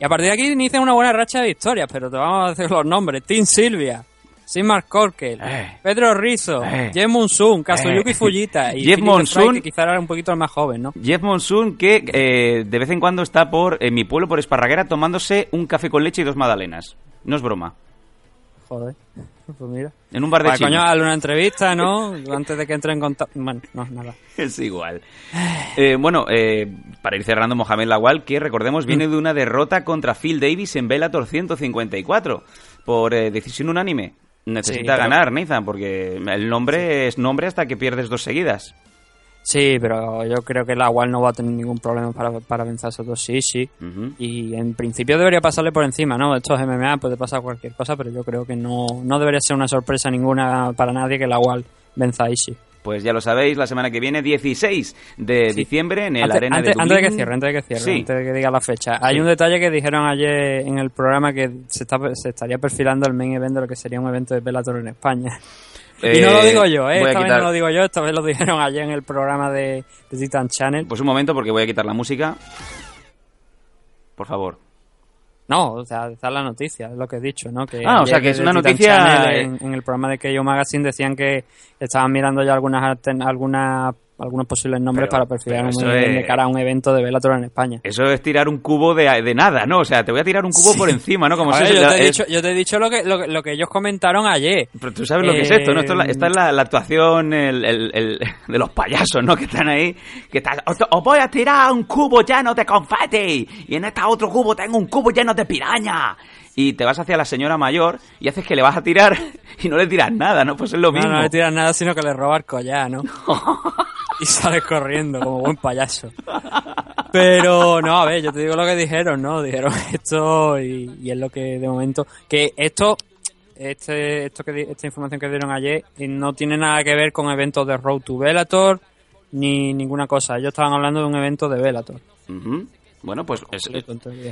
Y a partir de aquí inicia una buena racha de victorias, pero te vamos a decir los nombres. Tim Silvia, Sigmar Korkel, Eh. Pedro Rizzo, Eh. Jeff Monsoon, Kazuyuki Eh. Fujita y Jeff Monsoon. Fry, que quizá era un poquito más joven, ¿no? Jeff Monsoon, que eh, de vez en cuando está por en mi pueblo, por Esparraguera, tomándose un café con leche y dos magdalenas. No es broma. Joder, pues mira. En un bar de coño, hazle una entrevista, ¿no? Antes de que entre en contacto. Bueno, no, nada. Es igual. Eh, bueno, eh, para ir cerrando, Mohamed Lawal, que recordemos viene de una derrota contra Phil Davis en Bellator 154 por eh, decisión unánime. Necesita pero- ganar, Nathan, porque el nombre es nombre hasta que pierdes dos seguidas. Sí, pero yo creo que la Wall no va a tener ningún problema para, para vencer a Satoshi Ishii. Ujú. Y en principio debería pasarle por encima, ¿no? Esto es MMA, puede pasar cualquier cosa, pero yo creo que no, no debería ser una sorpresa ninguna para nadie que la Wall venza a Ishii. Pues ya lo sabéis, la semana que viene, 16 de diciembre, en el Antes, Arena antes- de antes de que Dublín. cierre, antes de que cierre, Sí. antes de que diga la fecha. Hay Sí. un detalle que dijeron ayer en el programa que se, está, se estaría perfilando el main event de lo que sería un evento de Bellator en España. Y no lo Eh, digo yo, ¿eh? Esta vez no lo digo yo, esta vez lo dijeron ayer en el programa de, de Titan Channel. Pues un momento, porque voy a quitar la música. Por favor. No, o sea, está la noticia, es lo que he dicho, ¿no? Que Ah, o sea, que es una noticia, eh. En, en el programa de Keio Magazine decían que estaban mirando ya algunas algunas algunos posibles nombres Pero- para perfilar un evento de es- cara a un evento de Bellator en España. Eso es tirar un cubo de, de nada, ¿no? O sea, te voy a tirar un cubo Sí. por encima, ¿no? Como A si yo, te he es- dicho, yo te he dicho lo que, lo, que- lo que ellos comentaron ayer. Pero tú sabes lo que es esto, ¿no? Esto es la- esta es la, la actuación el, el- el- de los payasos, ¿no? Que están ahí. Que están, os, os voy a tirar un cubo lleno de confeti. Y en este otro cubo tengo un cubo lleno de piraña. Y te vas hacia la señora mayor y haces que le vas a tirar y no le tiras nada, ¿no? Pues es lo No, mismo. no le tiras nada, sino que le roba el collar, ¿no? y sale corriendo como buen payaso. Pero no, a ver, yo te digo lo que dijeron, ¿no? Dijeron esto y, es lo que de momento... Que esto, este, esto que, esta información que dieron ayer eh, no tiene nada que ver con eventos de Road to Bellator ni ninguna cosa. Ellos estaban hablando de un evento de Bellator. Ujú. Bueno, pues es-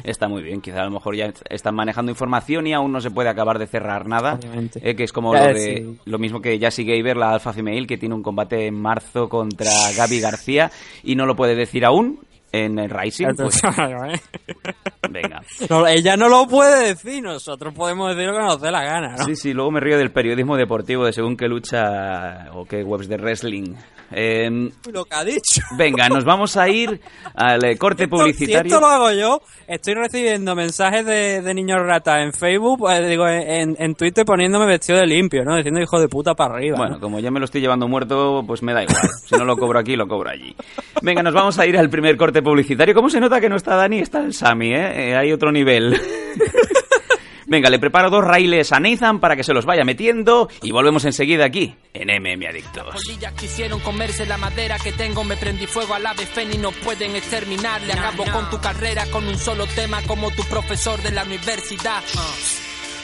está muy bien. Quizá a lo mejor ya están manejando información y aún no se puede acabar de cerrar nada. Eh, que es como lo, de, sí. lo mismo que Jassy Gaber, la alfa female, que tiene un combate en marzo contra Gaby García y no lo puede decir aún en el Rising. Pues, venga. No, ella no lo puede decir, nosotros podemos decir lo que nos dé la gana, ¿no? Sí, sí, luego me río del periodismo deportivo de según qué lucha o qué webs de wrestling. Eh, Lo que ha dicho. venga, nos vamos a ir al eh, corte Esto- Si publicitario. esto lo hago yo, estoy recibiendo mensajes de, de niños rata en Facebook, eh, digo, en, en Twitter poniéndome vestido de limpio, ¿no? Diciendo hijo de puta para arriba. Bueno, ¿no? como ya me lo estoy llevando muerto, pues me da igual. Si no lo cobro aquí, lo cobro allí. Venga, nos vamos a ir al primer corte publicitario. ¿Cómo se nota que no está Dani? Está el Sami, ¿eh? Eh, Hay otro nivel. Venga, le preparo dos raíles a Nathan para que se los vaya metiendo y volvemos enseguida aquí en MM Adictos. Polillas quisieron comerse la madera que tengo, me prendí fuego al ave fénix, no pueden exterminar. Le acabo con tu carrera con un solo tema como tu profesor de la universidad.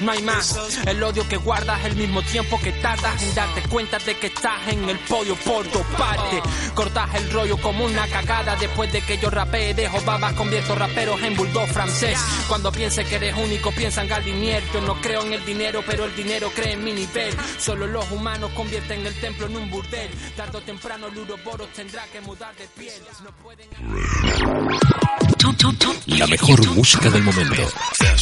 No hay más, el odio que guardas el mismo tiempo que tardas en darte cuenta de que estás en el podio por dos partes. Cortas el rollo como una cagada después de que yo rapee, dejo babas, convierto raperos en bulldog francés. Cuando piense que eres único, piensa en Gardinier. Yo no creo en el dinero, pero el dinero cree en mi nivel. Solo los humanos convierten el templo en un burdel. Tardo o temprano el Uroboros tendrá que mudar de piel. No pueden... La mejor música del momento.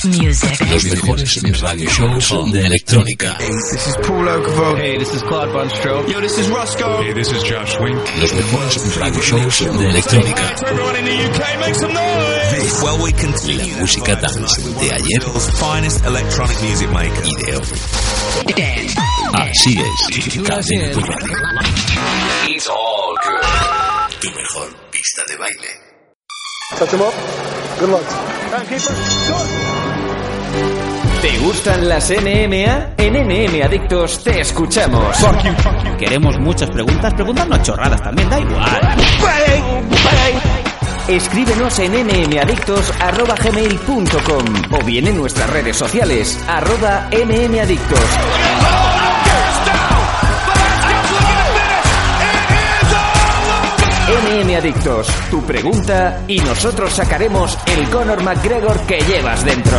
Music. Los mejores radio shows de electrónica. This is Paul Oakenfold. Hey, this is Claude Von Stroh. Yo, this is Roscoe. Hey, this is Josh Wink. Los mejores radio shows de electrónica. Everyone in the UK, make some noise. Well, we continue. La música dance de ayer finest electronic music maker. y de hoy. Así es. Cadena tu radio. It's all good. Tu mejor pista de baile. ¿Te gustan las NMA? En NM Adictos te escuchamos. Queremos muchas preguntas, preguntarnos chorradas también, da igual. Escríbenos en nmadictos.gmail.com o bien en nuestras redes sociales, arroba nmadictos. Adictos, tu pregunta y nosotros sacaremos el Conor McGregor que llevas dentro.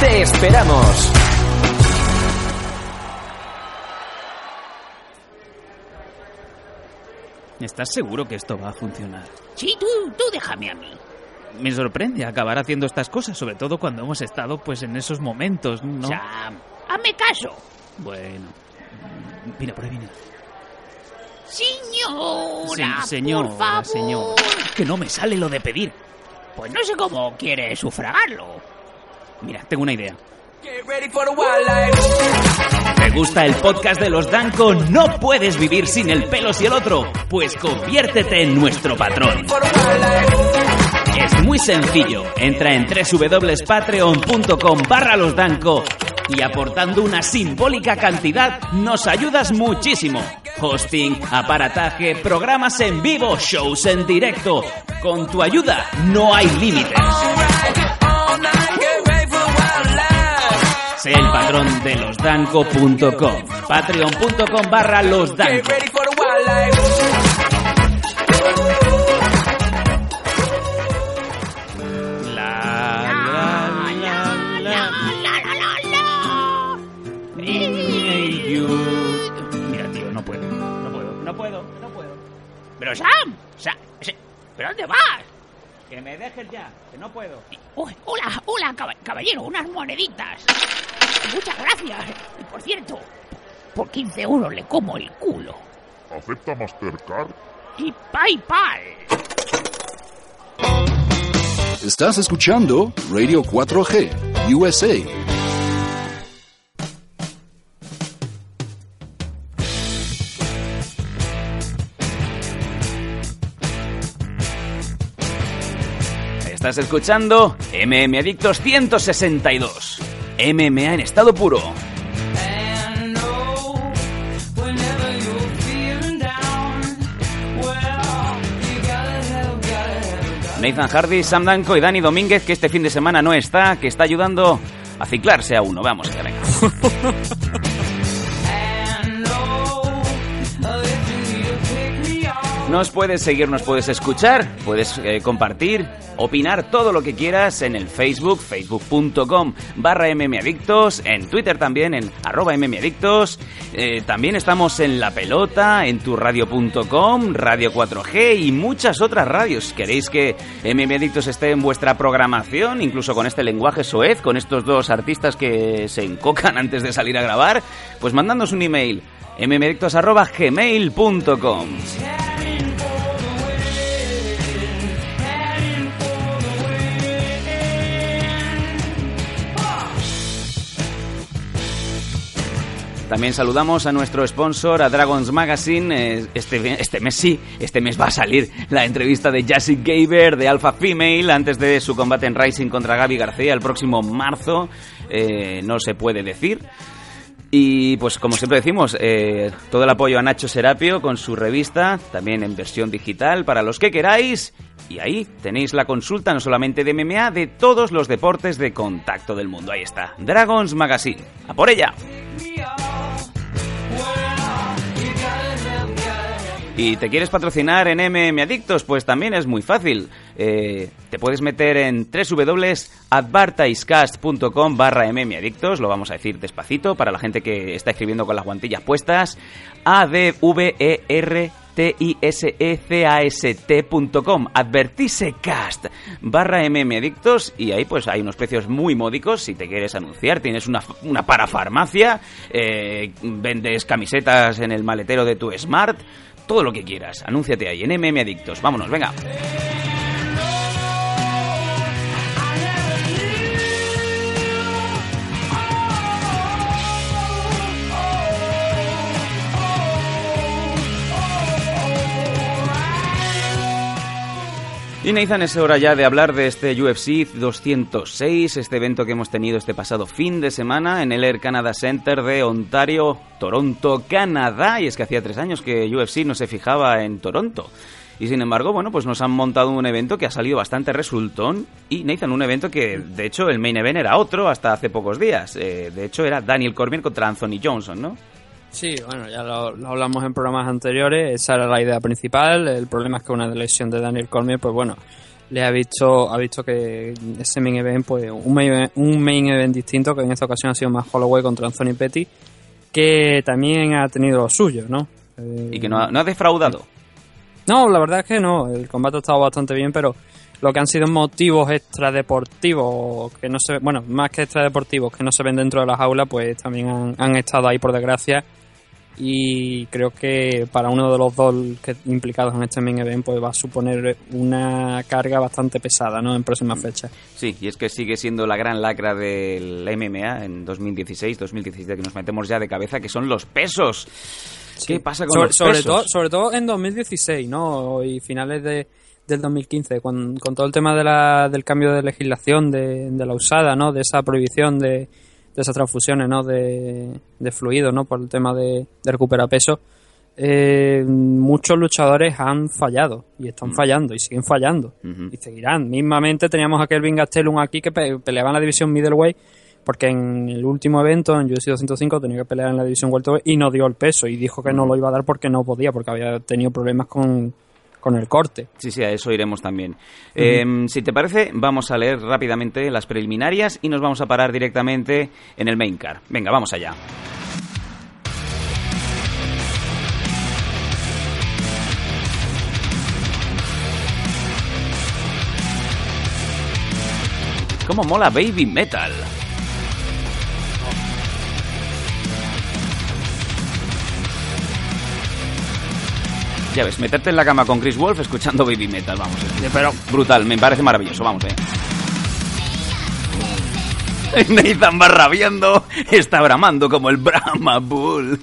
¡Te esperamos! ¿Estás seguro que esto va a funcionar? Sí, tú, tú déjame a mí. Me sorprende acabar haciendo estas cosas, sobre todo cuando hemos estado pues en esos momentos, ¿no? Sam, hazme caso. Bueno. Mira, por ahí viene. Señora, Sí, señora, por favor. señora. Que no me sale lo de pedir. Pues no sé cómo quiere sufragarlo. Mira, tengo una idea. Get ready for the wildlife. ¿Te gusta el podcast de los Danco? ¿No puedes vivir sin el pelo y el otro? Pues conviértete en nuestro patrón. Es muy sencillo. Entra en www.patreon.com barra los Danco y aportando una simbólica cantidad nos ayudas muchísimo. Hosting, aparataje, programas en vivo, shows en directo. Con tu ayuda no hay límites. Sé el patrón de losdanco.com. Patreon.com barra losdanco. Pero Sam, Sam, se- ¿pero dónde vas? Que me dejes ya, que no puedo. Uy, hola, hola, caba- caballero, unas moneditas. Muchas gracias. Y por cierto, por 15 euros le como el culo. ¿Acepta Mastercard? Y PayPal. Estás escuchando Radio 4G USA. Estás escuchando MM Adictos 162. MMA en estado puro. Nathan Hardy, Sam Danko y Dani Domínguez, que este fin de semana no está, que está ayudando a ciclarse a uno. Vamos, que venga. Nos puedes seguir, nos puedes escuchar, puedes eh, compartir, opinar todo lo que quieras en el Facebook, facebook.com barra mmadictos, en Twitter también, en arroba mmadictos, eh, también estamos en La Pelota, en turradio.com, Radio 4G y muchas otras radios. ¿Queréis que mmadictos esté en vuestra programación, incluso con este lenguaje soez, con estos dos artistas que se encocan antes de salir a grabar? Pues mandándonos un email, mmadictos.gmail.com. También saludamos a nuestro sponsor, a Dragons Magazine. Eh, Este, este mes sí, este mes va a salir la entrevista de Jessie Gaber de Alpha Female antes de su combate en Rising contra Gaby García el próximo marzo. Eh, no se puede decir. Y pues como siempre decimos, eh, todo el apoyo a Nacho Serapio con su revista, también en versión digital para los que queráis. Y ahí tenéis la consulta no solamente de MMA, de todos los deportes de contacto del mundo. Ahí está, Dragons Magazine. ¡A por ella! ¿Y te quieres patrocinar en MM Adictos? Pues también es muy fácil. Eh, te puedes meter en www.advertisecast.com barra mmadictos, lo vamos a decir despacito para la gente que está escribiendo con las guantillas puestas. a d v e r t i s e c a s t.com Advertisecast barra mmadictos y ahí pues hay unos precios muy módicos si te quieres anunciar. Tienes una, una parafarmacia, eh, vendes camisetas en el maletero de tu Smart, todo lo que quieras. Anúnciate ahí en MM Adictos. Vámonos, venga. Y Nathan, es hora ya de hablar de este UFC 206, este evento que hemos tenido este pasado fin de semana en el Air Canada Center de Ontario, Toronto, Canadá. Y es que hacía tres años que UFC no se fijaba en Toronto. Y sin embargo, bueno, pues nos han montado un evento que ha salido bastante resultón. Y Nathan, un evento que, de hecho, el main event era otro hasta hace pocos días. Eh, de hecho, era Daniel Cormier contra Anthony Johnson, ¿no? Sí, bueno, ya lo, lo hablamos en programas anteriores, esa era la idea principal, el problema es que una lesión de Daniel Cormier, pues bueno, le ha visto, ha visto que ese main event, pues un main, event- un main event distinto, que en esta ocasión ha sido más Holloway contra Anthony Petty, que también ha tenido lo suyo, ¿no? Eh, Y que no ha, no ha defraudado. no, la verdad es que no. El combate ha estado bastante bien, pero lo que han sido motivos extradeportivos, que no se, bueno, más que extradeportivos, que no se ven dentro de la jaula, pues también han, han estado ahí por desgracia. Y creo que para uno de los dos que implicados en este main event, pues va a suponer una carga bastante pesada, ¿no? En próximas fechas. Sí, y es que sigue siendo la gran lacra del MMA en 2016, 2017, que nos metemos ya de cabeza, que son los pesos. ¿Qué pasa con sobre, los sobre pesos? todo sobre todo en 2016 no y finales de, del 2015 con, con todo el tema de la, del cambio de legislación de, de la usada no de esa prohibición de, de esas transfusiones no de, de fluidos no por el tema de, de recuperar peso eh, muchos luchadores han fallado y están Mm. fallando y siguen fallando. Y seguirán. Mismamente teníamos a Kelvin Gastelum aquí que pe- peleaba en la división middleweight porque en el último evento en UFC 205 tenía que pelear en la división welterweight y no dio el peso y dijo que no lo iba a dar porque no podía porque había tenido problemas con, con el corte Sí, sí, a eso iremos también. Eh, si te parece, vamos a leer rápidamente las preliminarias y nos vamos a parar directamente en el main car. Venga, vamos allá. ¿Cómo mola Baby Metal? Ya ves, meterte en la cama con Chris Wolf escuchando Baby Metal, vamos. Pero brutal, me parece maravilloso, vamos, eh. Nathan va rabiando, está bramando como el Brahma Bull.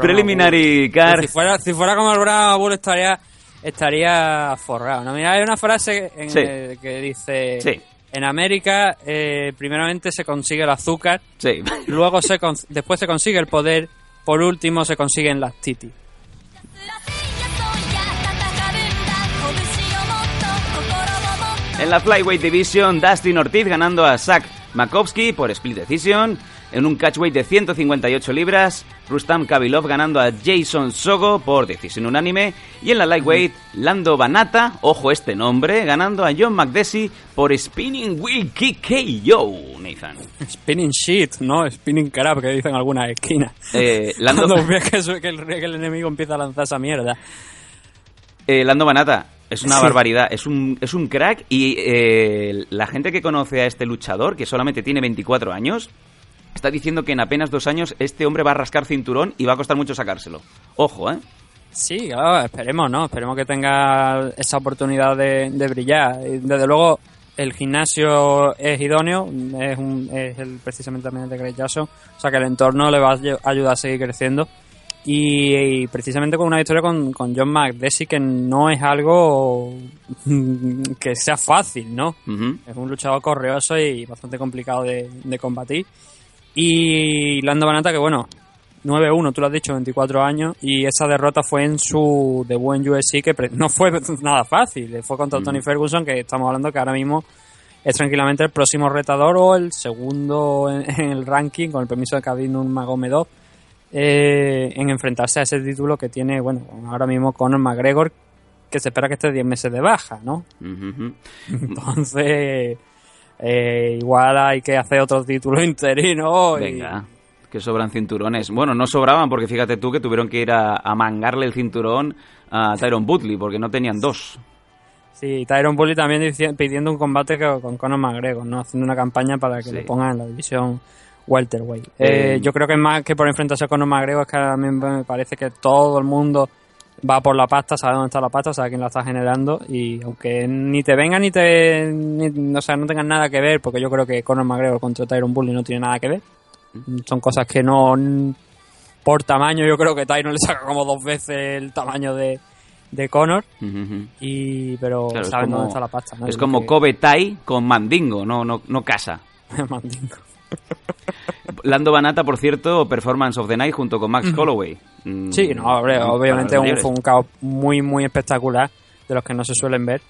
Preliminary car. si fuera, si fuera como el Bravo Bull estaría estaría forrado ¿no? mira hay una frase en Sí. que dice Sí. en América eh, primeramente se consigue el azúcar Sí. luego se con- después se consigue el poder por último se consiguen las titi「En la Flyweight Division, Dustin Ortiz ganando a Zach Makovsky por split decision. En un catchweight de 158 libras, Rustam Kabilov ganando a Jason Sogo por decisión unánime. Y en la lightweight, Lando Banata, ojo este nombre, ganando a John McDessie por spinning wheel kick KO, Nathan. spinning shit no spinning crap que dicen algunas esquinas Eh, Lando- cuando ves que el enemigo empieza a lanzar esa mierda Eh, Lando Banata, es una Sí. barbaridad, es un, es un crack y eh, la gente que conoce a este luchador, que solamente tiene 24 años, está diciendo que en apenas dos años este hombre va a rascar cinturón y va a costar mucho sacárselo. Ojo, ¿eh? Sí, claro, esperemos, ¿no? Esperemos que tenga esa oportunidad de, de brillar. Desde luego, el gimnasio es idóneo, es, un, es el, precisamente también el de Jackson, o sea que el entorno le va a ayudar a seguir creciendo. Y, precisamente con una historia con, con John McDessie que no es algo que sea fácil, ¿no? Es un luchador correoso y bastante complicado de, de combatir. Y Lando Banata, que bueno, 9-1, tú lo has dicho, 24 años, y esa derrota fue en su debut en USC, que no fue nada fácil, fue contra Tony Ferguson, que estamos hablando que ahora mismo es tranquilamente el próximo retador o el segundo en, el ranking, con el permiso de Khabib Magomedov, eh, en enfrentarse a ese título que tiene, bueno, ahora mismo Conor McGregor, que se espera que esté 10 meses de baja, ¿no? Entonces, eh, igual hay que hacer otro título interino. Venga que sobran cinturones. Bueno, no sobraban porque fíjate tú que tuvieron que ir a, mangarle el cinturón a Tyron Butley porque no tenían dos. Sí, Tyron Butley también pidiendo un combate con Conor McGregor, ¿no? Haciendo una campaña para que le pongan en la división welterweight. Eh, eh, yo creo que más que por enfrentarse a Conor McGregor es que a mí me parece que todo el mundo va por la pasta, sabe dónde está la pasta, sabe quién la está generando y aunque ni te venga ni te... o sea, no tengan nada que ver, porque yo creo que Conor McGregor contra Tyron Butley no tiene nada que ver, son cosas que no. Por tamaño, yo creo que Tyron le saca como dos veces el tamaño de, de Connor. y, pero saben dónde está la pasta. Es como Kobe Tai con Mandingo, no, no, no casa. Mandingo. Lando Banata, por cierto, Performance of the Night junto con Max Holloway. Mm, sí, no, obviamente fue un caos muy, muy espectacular, de los que no se suelen ver.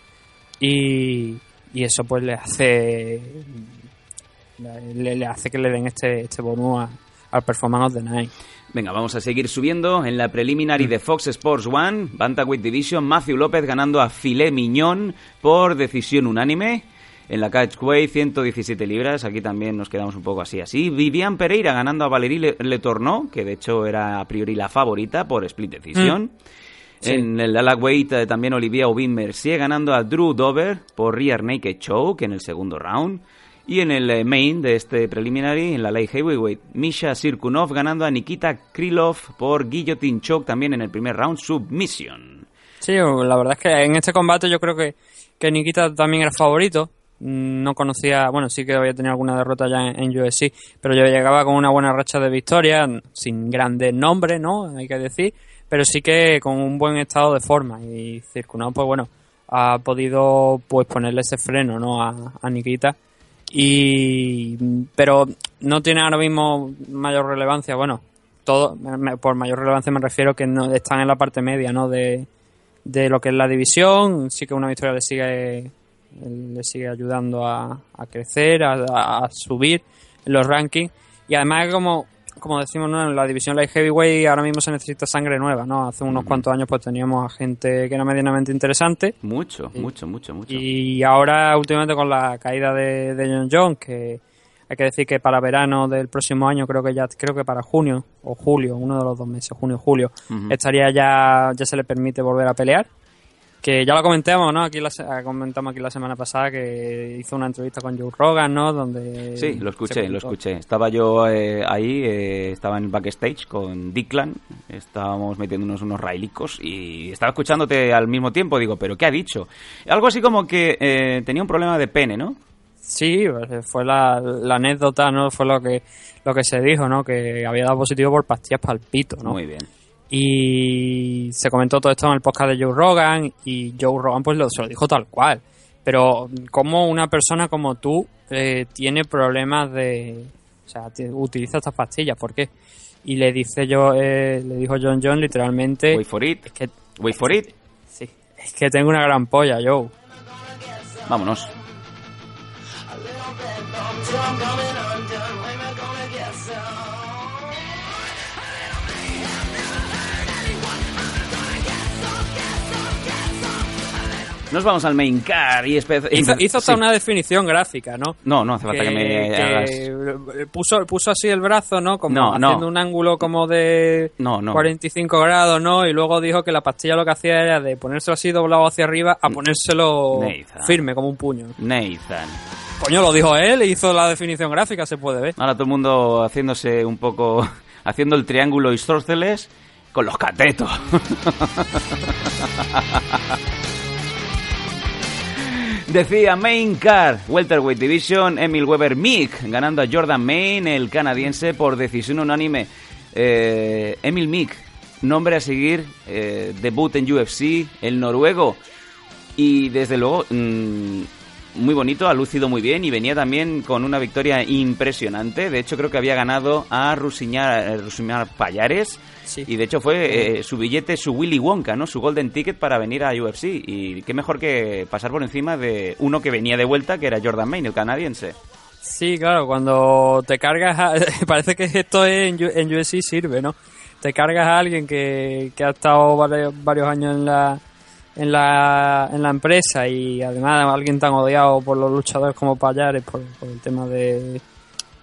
Y, y eso pues le hace le, hace que le den este, este bonus al Performance of the Night. Venga, vamos a seguir subiendo. En la preliminary de Fox Sports One, Bantamweight Division, Matthew López ganando a Filet Miñón por decisión unánime. En la Catchway, 117 libras. Aquí también nos quedamos un poco así, así. Vivian Pereira ganando a Valerie Le, que de hecho era a priori la favorita por split decisión. Mm. En el Alagweight eh, también Olivia Aubin Mercier ganando a Drew Dover por Rear Naked Choke en el segundo round. Y en el eh, main de este preliminary, en la light heavyweight, Misha Sirkunov ganando a Nikita Krylov por guillotine choke también en el primer round, submission. Sí, la verdad es que en este combate yo creo que, que Nikita también era favorito. No conocía, bueno, sí que había tenido alguna derrota ya en, en USC, pero yo llegaba con una buena racha de victoria, sin grandes nombres, ¿no? Hay que decir, pero sí que con un buen estado de forma. Y Circunov, pues bueno, ha podido pues ponerle ese freno, ¿no? A, a Nikita y pero no tiene ahora mismo mayor relevancia bueno todo por mayor relevancia me refiero que no están en la parte media no de, de lo que es la división sí que una victoria le sigue le sigue ayudando a, a crecer a, a, subir los rankings y además como como decimos, ¿no? en la división light heavyweight ahora mismo se necesita sangre nueva, ¿no? Hace unos cuantos años pues teníamos a gente que era medianamente interesante. Mucho, mucho, mucho, mucho. Y ahora últimamente con la caída de, de John Jones, que hay que decir que para verano del próximo año, creo que ya, creo que para junio o julio, uno de los dos meses, junio julio, estaría ya, ya se le permite volver a pelear que ya lo comentamos, ¿no? Aquí la, comentamos aquí la semana pasada que hizo una entrevista con Joe Rogan, ¿no? Donde sí, lo escuché, lo escuché. Estaba yo eh, ahí, eh, estaba en el backstage con Dicklan, estábamos metiéndonos unos railicos y estaba escuchándote al mismo tiempo. Digo, ¿pero qué ha dicho? Algo así como que eh, tenía un problema de pene, ¿no? Sí, pues, fue la, la, anécdota, ¿no? Fue lo que lo que se dijo, ¿no? Que había dado positivo por pastillas para el pito, ¿no? Muy bien. Y se comentó todo esto en el podcast de Joe Rogan y Joe Rogan pues lo, se lo dijo tal cual. Pero como una persona como tú eh, tiene problemas de... O sea, utiliza estas pastillas, ¿por qué? Y le dice yo, eh, le dijo John John literalmente... Wait for it. que, Wait for it. Sí, es que tengo una gran polla, Joe. Vámonos. Nos vamos al main car y Hizo, hizo hasta una definición gráfica, ¿no? No, no hace falta que, me hagas... Puso, puso así el brazo, ¿no? Como haciendo un ángulo como de 45 grados, ¿no? Y luego dijo que la pastilla lo que hacía era de ponérselo así doblado hacia arriba a ponérselo firme, como un puño. Nathan. Coño, lo dijo él, hizo la definición gráfica, se puede ver. Ahora todo el mundo haciéndose un poco... haciendo el triángulo isósceles con los catetos. Decía Main Car, Welterweight Division, Emil Weber Meek, ganando a Jordan Main, el canadiense, por decisión unánime. Eh, Emil Meek, nombre a seguir, eh, debut en UFC, el noruego. Y desde luego, mm, muy bonito, ha lucido muy bien y venía también con una victoria impresionante. De hecho, creo que había ganado a Rusiñar, Rusiñar Payares. Y de hecho fue eh, su billete, su Willy Wonka, ¿no? Su golden ticket para venir a UFC. Y qué mejor que pasar por encima de uno que venía de vuelta, que era Jordan Main, el canadiense. Sí, claro, cuando te cargas, a- parece que esto en, U- en UFC sirve, ¿no? Te cargas a alguien que, que ha estado varios, varios años en la, en, la, en la empresa y además alguien tan odiado por los luchadores como Payares por, el tema de,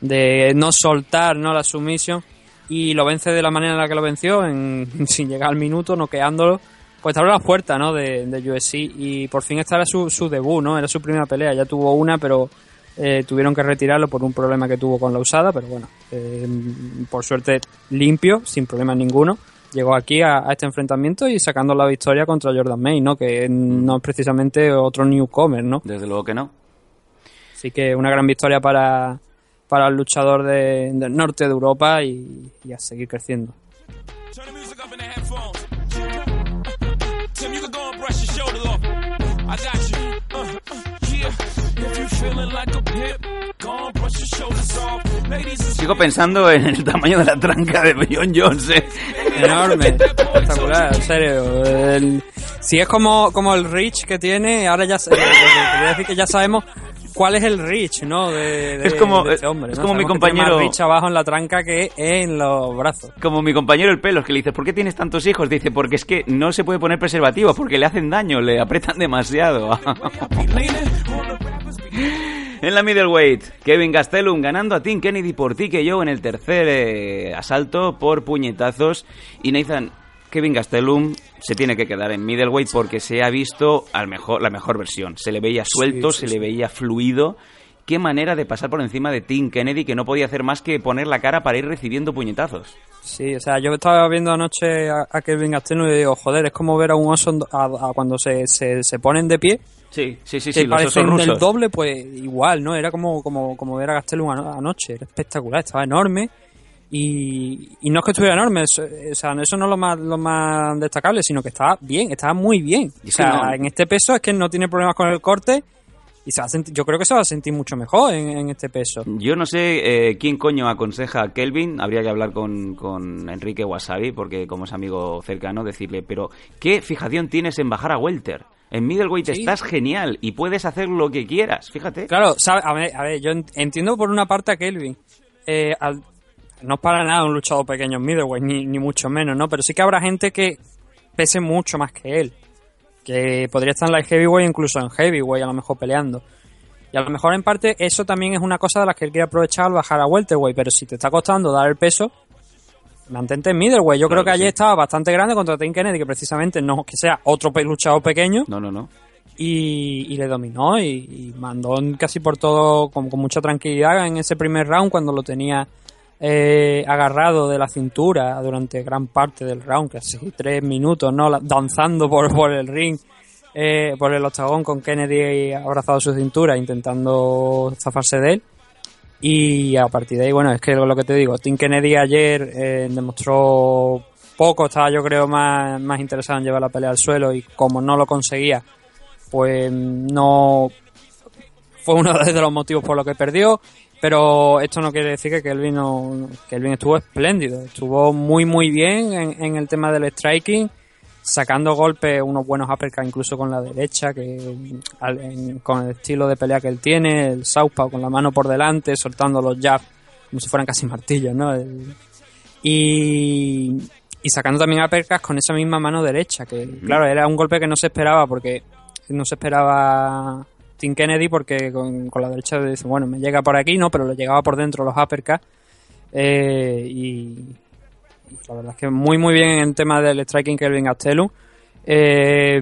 de no soltar no la sumisión y lo vence de la manera en la que lo venció, en, sin llegar al minuto, noqueándolo, pues abre las puertas ¿no? de, de y por fin esta era su, su debut, ¿no? Era su primera pelea, ya tuvo una, pero eh, tuvieron que retirarlo por un problema que tuvo con la usada, pero bueno, eh, por suerte limpio, sin problema ninguno. Llegó aquí a, a este enfrentamiento y sacando la victoria contra Jordan May, ¿no? Que no es precisamente otro newcomer, ¿no? Desde luego que no. Así que una gran victoria para, para el luchador de- del norte de Europa y, y a seguir creciendo. Sigo pensando en el tamaño de la tranca de John Jones. ¿eh? Enorme, espectacular, en serio. El- si es como, como el reach que tiene, ahora ya, quería decir que ya sabemos cuál es el reach, ¿no? De, de- Es como- de este hombre, es ¿no? como mi que tiene compañero- más reach abajo en la tranca que en los brazos. Como mi compañero el pelos, que le dice, ¿por qué tienes tantos hijos? Dice, porque es que no se puede poner preservativo, porque le hacen daño, le apretan demasiado. en la middleweight, Kevin Gastelum ganando a Tim Kennedy por ti que yo en el tercer eh, asalto por puñetazos. Y Nathan, Kevin Gastelum se tiene que quedar en middleweight porque se ha visto al mejor, la mejor versión. Se le veía suelto, sí, se sí. le veía fluido. Qué manera de pasar por encima de Tim Kennedy que no podía hacer más que poner la cara para ir recibiendo puñetazos. Sí, o sea, yo estaba viendo anoche a, a Kevin Gastelum y digo, joder, es como ver a un oso a cuando se, se, se ponen de pie. Sí, sí, sí, sí, los osos parecen el rusos. doble, pues igual, ¿no? Era como, como, como ver a Gastelum ano- anoche, era espectacular, estaba enorme. Y, y no es que estuviera enorme, eso, o sea, eso no es lo más, lo más destacable, sino que estaba bien, estaba muy bien. O sea, no- en este peso es que no tiene problemas con el corte y se va a sentir- yo creo que se va a sentir mucho mejor en, en este peso. Yo no sé eh, quién coño aconseja a Kelvin, habría que hablar con, con Enrique Wasabi, porque como es amigo cercano, decirle, pero ¿qué fijación tienes en bajar a Welter? En middleweight Sí. estás genial y puedes hacer lo que quieras, fíjate. Claro, sabe- a, ver, a ver, yo ent- entiendo por una parte a Kelvin. Eh, al- no es para nada un luchador pequeño en middleweight, ni, ni mucho menos, ¿no? Pero sí que habrá gente que pese mucho más que él. Que podría estar en la heavyweight, incluso en heavyweight, a lo mejor peleando. Y a lo mejor en parte eso también es una cosa de las que él quiere aprovechar al bajar a welterweight. Pero si te está costando dar el peso, mantente en middleweight. Yo Claro creo que que ayer sí. estaba bastante grande contra Tim Kennedy, que precisamente no que sea otro luchador pequeño No, no, no. y, y le dominó y, y mandó casi por todo con, con mucha tranquilidad en ese primer round cuando lo tenía eh, agarrado de la cintura durante gran parte del round, casi tres minutos, ¿no? Danzando por, por el ring, eh, por el octagón con Kennedy abrazado a su cintura intentando zafarse de él. Y a partir de ahí, bueno, es que lo que te digo, Tim Kennedy ayer eh, demostró poco, estaba yo creo más, más interesado en llevar la pelea al suelo y como no lo conseguía, pues no fue uno de los motivos por los que perdió. Pero esto no quiere decir que Kelvin, no, Kelvin estuvo espléndido, estuvo muy muy bien en, en el tema del striking, sacando golpes, unos buenos uppercuts incluso con la derecha, que al- en- con el estilo de pelea que él tiene, el southpaw con la mano por delante, soltando los jabs como si fueran casi martillos, ¿no? El- y, y sacando también uppercuts con esa misma mano derecha, que claro, era un golpe que no se esperaba porque no se esperaba Tim Kennedy porque con, con la derecha dice, bueno, me llega por aquí, no, pero le llegaba por dentro los uppercuts eh, y la verdad es que muy muy bien en el tema del striking Kelvin Gastelum. Eh,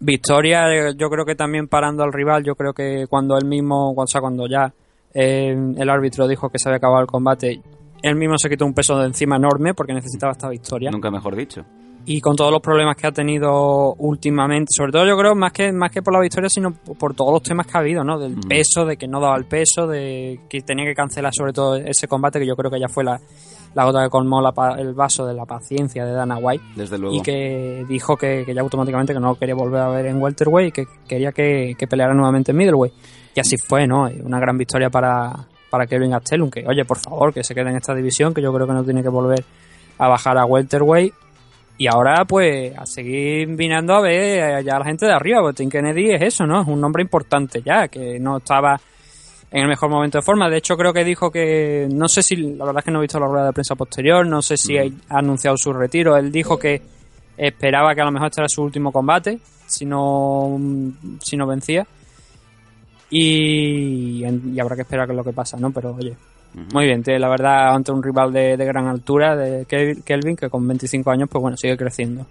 victoria, eh, yo creo que también parando al rival, yo creo que cuando él mismo, o sea, cuando ya eh, el árbitro dijo que se había acabado el combate, él mismo se quitó un peso de encima enorme porque necesitaba esta victoria. Nunca mejor dicho. y con todos los problemas que ha tenido últimamente, sobre todo yo creo más que más que por la victoria, sino por todos los temas que ha habido, ¿no? Del peso, de que no daba el peso, de que tenía que cancelar sobre todo ese combate que yo creo que ya fue la, la gota que colmó el vaso de la paciencia de Dana White. Desde luego. Y que dijo que, ya automáticamente que no quería volver a ver en welterweight y que quería que, que peleara nuevamente en middleweight. Y así fue, ¿no? Una gran victoria para, para Kevin Gastelum, que oye, por favor, que se quede en esta división, que yo creo que no tiene que volver a bajar a welterweight y ahora, pues, a seguir vinando a ver ya a la gente de arriba, porque Tim Kennedy es eso, ¿no? Es un nombre importante ya, que no estaba en el mejor momento de forma. De hecho, creo que dijo que, no sé si, la verdad es que no he visto la rueda de prensa posterior, no sé si mm. ha anunciado su retiro. Él dijo que esperaba que a lo mejor este era su último combate, si no, si no vencía. Y, y habrá que esperar que es lo que pasa, ¿no? Pero oye, muy bien, la verdad, ante un rival de, de gran altura, de Kelvin, que con 25 años, pues bueno, sigue creciendo.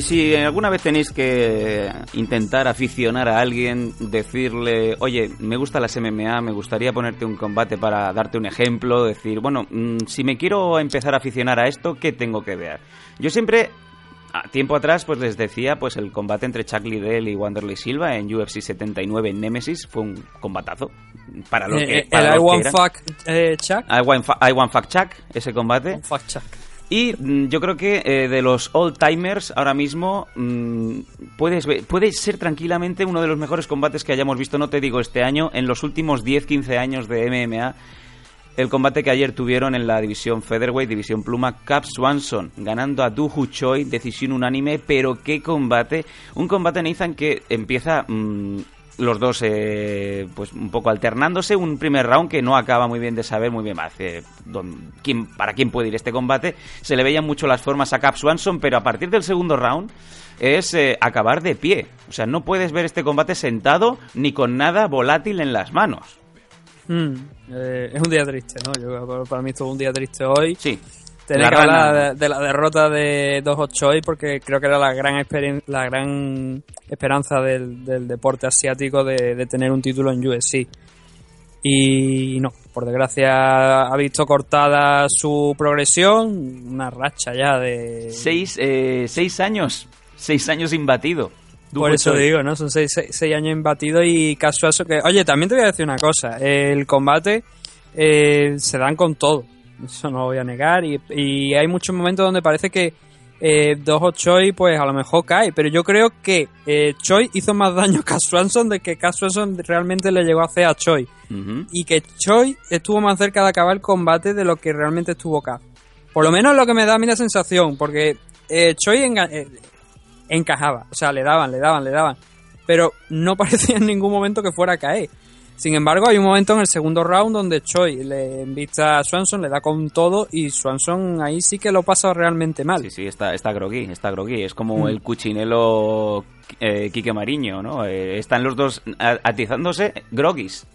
Y si alguna vez tenéis que intentar aficionar a alguien, decirle, oye, me gusta las MMA, me gustaría ponerte un combate para darte un ejemplo, decir, bueno, mm, si me quiero empezar a aficionar a esto, ¿qué tengo que ver? Yo siempre a tiempo atrás pues les decía pues el combate entre Chuck Liddell y Wanderlei Silva en UFC 79 en Nemesis fue un combatazo para lo eh, que eh, el I want fuck eh, Chuck. I want, I fuck Chuck ese combate. Fuck Chuck y mm, yo creo que eh, de los old timers ahora mismo mm, puedes puede ser tranquilamente uno de los mejores combates que hayamos visto, no te digo este año, en los últimos 10-15 años de MMA. El combate que ayer tuvieron en la división Featherweight, división pluma, Cap Swanson, ganando a Du Choi, decisión unánime, pero qué combate. Un combate, Nathan, que empieza mm, los dos eh, pues un poco alternándose. Un primer round que no acaba muy bien de saber muy bien eh, quién, para quién puede ir este combate. Se le veían mucho las formas a Cap Swanson pero a partir del segundo round es eh, acabar de pie. O sea no puedes ver este combate sentado ni con nada volátil en las manos. Hmm, es un día triste no yo para mí esto es un día triste hoy. Sí Que hablar de, la derrota de Doho Choi porque creo que era la gran la gran esperanza del, deporte asiático de, tener un título en USC. Y no, por desgracia ha visto cortada su progresión, una racha ya de... Seis, eh, seis años, seis años imbatido. Por eso digo, ¿no? Son seis, seis, años imbatido y casual que... Oye, también te voy a decir una cosa, el combate eh, se dan con todo eso no lo voy a negar. Y, hay muchos momentos donde parece que eh, Dojo Choi, pues a lo mejor cae. Pero yo creo que eh, Choi hizo más daño a Swanson de que Cass Swanson realmente le llegó a hacer a Choi. Y que Choi estuvo más cerca de acabar el combate de lo que realmente estuvo Cass. Por lo menos lo que me da a mí la sensación, porque eh, Choi eh, encajaba. O sea, le daban, le daban, le daban. Pero no parecía en ningún momento que fuera a caer. Sin embargo, hay un momento en el segundo round donde Choi le invita a Swanson, le da con todo y Swanson ahí sí que lo pasa realmente mal. Sí, sí, está, está groggy, está groggy. Es como mm. el cuchinelo eh, Quique Mariño, ¿no? Eh, están los dos atizándose groggies.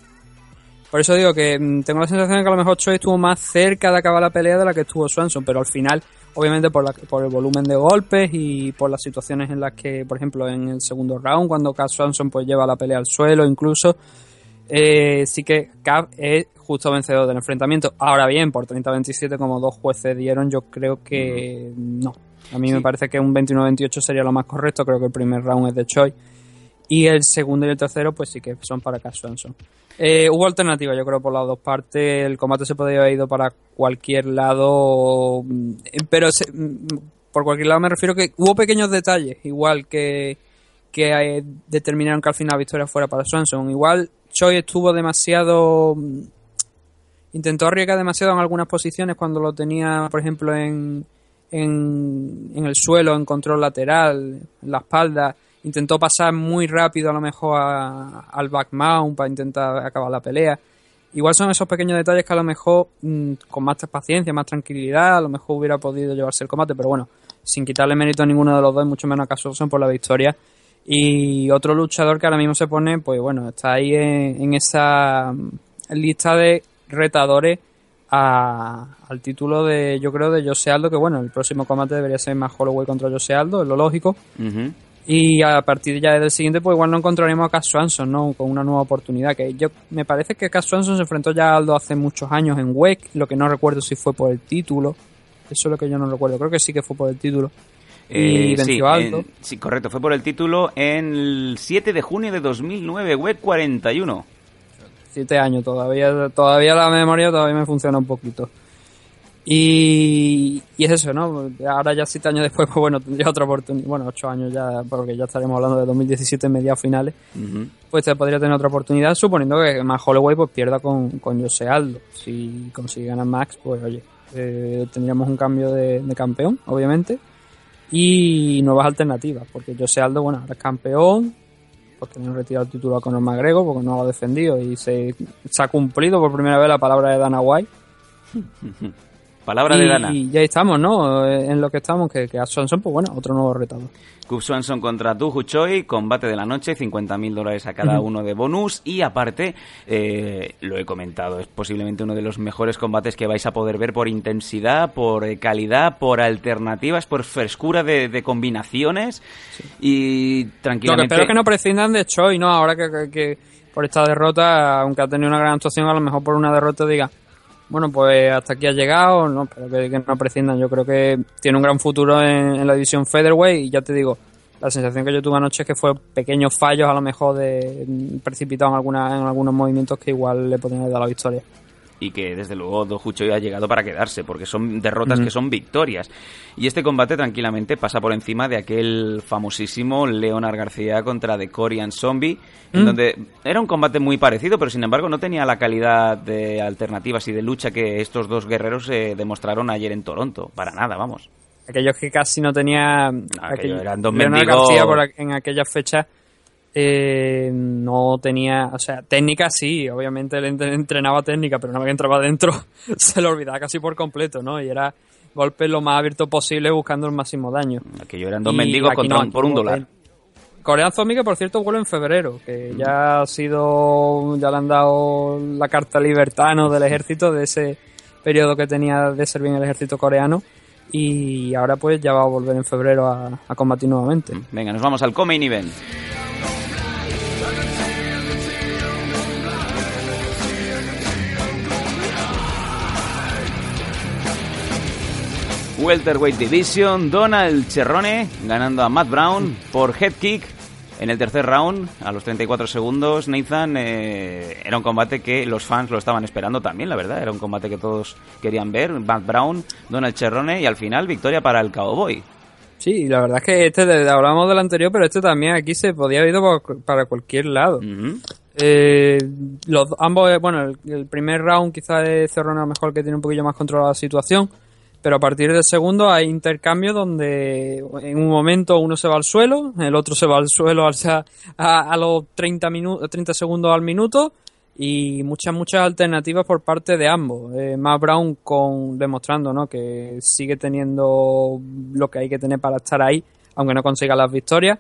Por eso digo que mm, tengo la sensación de que a lo mejor Choi estuvo más cerca de acabar la pelea de la que estuvo Swanson, pero al final, obviamente por, la, por el volumen de golpes y por las situaciones en las que, por ejemplo, en el segundo round, cuando Cass Swanson pues lleva la pelea al suelo incluso, eh, sí que Cav es justo vencedor del enfrentamiento. Ahora bien, por 30-27 como dos jueces dieron, yo creo que no. A mí me parece que un 29-28 sería lo más correcto. Creo que el primer round es de Choi. Y el segundo y el tercero, pues sí que son para Cass Swanson. Eh, hubo alternativa, yo creo, por las dos partes. El combate se podría haber ido para cualquier lado. Mm, pero mm, por cualquier lado me refiero que hubo pequeños detalles, igual que, que eh, determinaron que al final la victoria fuera para Swanson. Igual Choi estuvo demasiado. Intentó arriesgar demasiado en algunas posiciones cuando lo tenía, por ejemplo, en, en, el suelo, en control lateral, en la espalda. Intentó pasar muy rápido, a lo mejor, al back mount para intentar acabar la pelea. Igual son esos pequeños detalles que a lo mejor, mm, con más paciencia, más tranquilidad, a lo mejor hubiera podido llevarse el combate, pero bueno, sin quitarle mérito a ninguno de los dos, mucho menos a son por la victoria y otro luchador que ahora mismo se pone, pues bueno, está ahí en, esa lista de retadores al título de, yo creo, de Jose Aldo, que bueno, el próximo combate debería ser más Holloway contra Jose Aldo, es lo lógico. Y a partir ya del siguiente, pues igual no encontraremos a Cass Swanson, ¿no? Con una nueva oportunidad. Que yo me parece que Cass Swanson se enfrentó ya a Aldo hace muchos años en WEC, lo que no recuerdo si fue por el título. Eso es lo que yo no recuerdo. Creo que sí que fue por el título. Y Eh, venció sí, a Aldo. en- sí, correcto. Fue por el título en el 7 de junio de 2009, WEC 41. Siete años todavía, todavía la memoria todavía me funciona un poquito. Y, y es eso, ¿no? Ahora ya siete años después, pues bueno, tendría otra oportunidad. Bueno, ocho años ya, porque ya estaremos hablando de 2017 mediados finales. Ujú. Pues te podría tener otra oportunidad, suponiendo que más Holloway pues pierda con, con Jose Aldo. Si consigue ganar Max, pues oye, eh, tendríamos un cambio de, de campeón, obviamente. Y nuevas alternativas, porque Jose Aldo, bueno, ahora es campeón, porque han retirado el título a Conor McGregor, porque no lo ha defendido y se, se ha cumplido por primera vez la palabra de Dana White. Palabra y, de Dana. Y ya estamos, ¿no? Eh, En lo que estamos, que, que a Swanson, pues bueno, otro nuevo retador. Cub Swanson contra Du Choi, combate de la noche, 50 mil dólares a cada uno de bonus. Y aparte, eh, lo he comentado, es posiblemente uno de los mejores combates que vais a poder ver por intensidad, por eh, calidad, por alternativas, por frescura de, de combinaciones. Y Lo que tranquilamente. espero es que no prescindan de Choi, ¿no? Ahora que, que- que por esta derrota, aunque ha tenido una gran actuación, a lo mejor por una derrota diga, bueno, pues hasta aquí ha llegado, no, pero que, no prescindan. Yo creo que tiene un gran futuro en, la división Featherweight y ya te digo, la sensación que yo tuve anoche es que fue pequeños fallos a lo mejor de mm, precipitados en, alguna, en algunos movimientos que igual le podrían haber dado la victoria. Y que desde luego Do Choi ha llegado para quedarse, porque son derrotas Ujú. que son victorias. Y este combate tranquilamente pasa por encima de aquel famosísimo Leonard García contra The Korean Zombie, en Mm. donde era un combate muy parecido, pero sin embargo no tenía la calidad de alternativas y de lucha que estos dos guerreros eh, demostraron ayer en Toronto. Para nada, vamos. Aquellos que casi no tenía... aquello eran dos mendigos. García por, en aquellas fechas eh, no tenía, o sea, técnica sí, obviamente él ent- entrenaba técnica, pero una vez que entraba dentro se lo olvidaba casi por completo, ¿no? Y era golpe lo más abierto posible buscando el máximo daño. Aquello eran dos Y mendigos contra no, un- por un dólar. el Corean Zombie que por cierto vuelve en febrero, que ya ha sido, ya le han dado la carta libertano del ejército de ese periodo que tenía de servir en el ejército coreano y ahora pues ya va a volver en febrero a, a combatir nuevamente. Venga, nos vamos al Come Event. Welterweight Division, Donald Cerrone ganando a Matt Brown por head kick en el tercer round, a los 34 segundos. Nathan, eh, era un combate que los fans lo estaban esperando también, la verdad. Era un combate que todos querían ver. Matt Brown, Donald Cerrone y al final victoria para el Cowboy. Sí, la verdad es que este, de- hablamos del anterior, pero este también aquí se podía haber ido para cualquier lado. Eh, los ambos, eh, bueno, el, el primer round quizás es Cerrone a lo mejor que tiene un poquillo más controlada la situación, pero a partir del segundo hay intercambio donde en un momento uno se va al suelo, el otro se va al suelo al- a, a los 30, minu- 30 segundos al minuto y muchas, muchas alternativas por parte de ambos. Eh, Matt Brown con, demostrando ¿no? que sigue teniendo lo que hay que tener para estar ahí, aunque no consiga las victorias.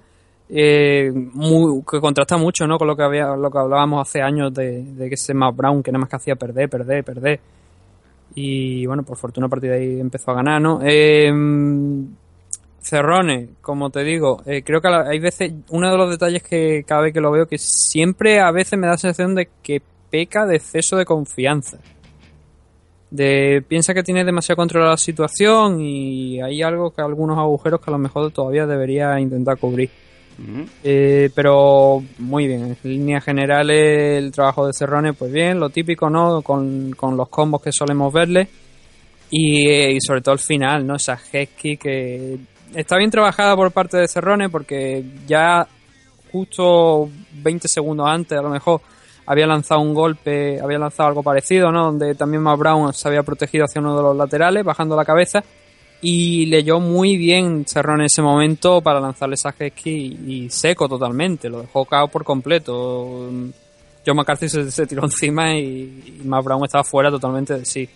Eh, muy, que contrasta mucho ¿no? con lo que había lo que hablábamos hace años de, de que ese Matt Brown que nada más que hacía perder, perder, perder. Y bueno, por fortuna a partir de ahí empezó a ganar, ¿no? Eh, Cerrone, como te digo, eh, creo que hay veces, uno de los detalles que cada vez que lo veo, que siempre a veces me da la sensación de que peca de exceso de confianza. De, piensa que tiene demasiado controlada la situación y hay algo que algunos agujeros que a lo mejor todavía debería intentar cubrir. Eh, pero muy bien, en líneas generales el trabajo de Cerrone, pues bien, lo típico, ¿no? Con, con los combos que solemos verle y, sobre todo el final, ¿no? Esa kick que está bien trabajada por parte de Cerrone porque ya justo 20 segundos antes a lo mejor había lanzado un golpe, había lanzado algo parecido, ¿no? Donde también Matt Brown se había protegido hacia uno de los laterales, bajando la cabeza y leyó muy bien Cerrone en ese momento para lanzarle esa kick y, seco totalmente, lo dejó cao por completo. John McCarthy se, se tiró encima y, y Matt Brown estaba fuera totalmente de sí.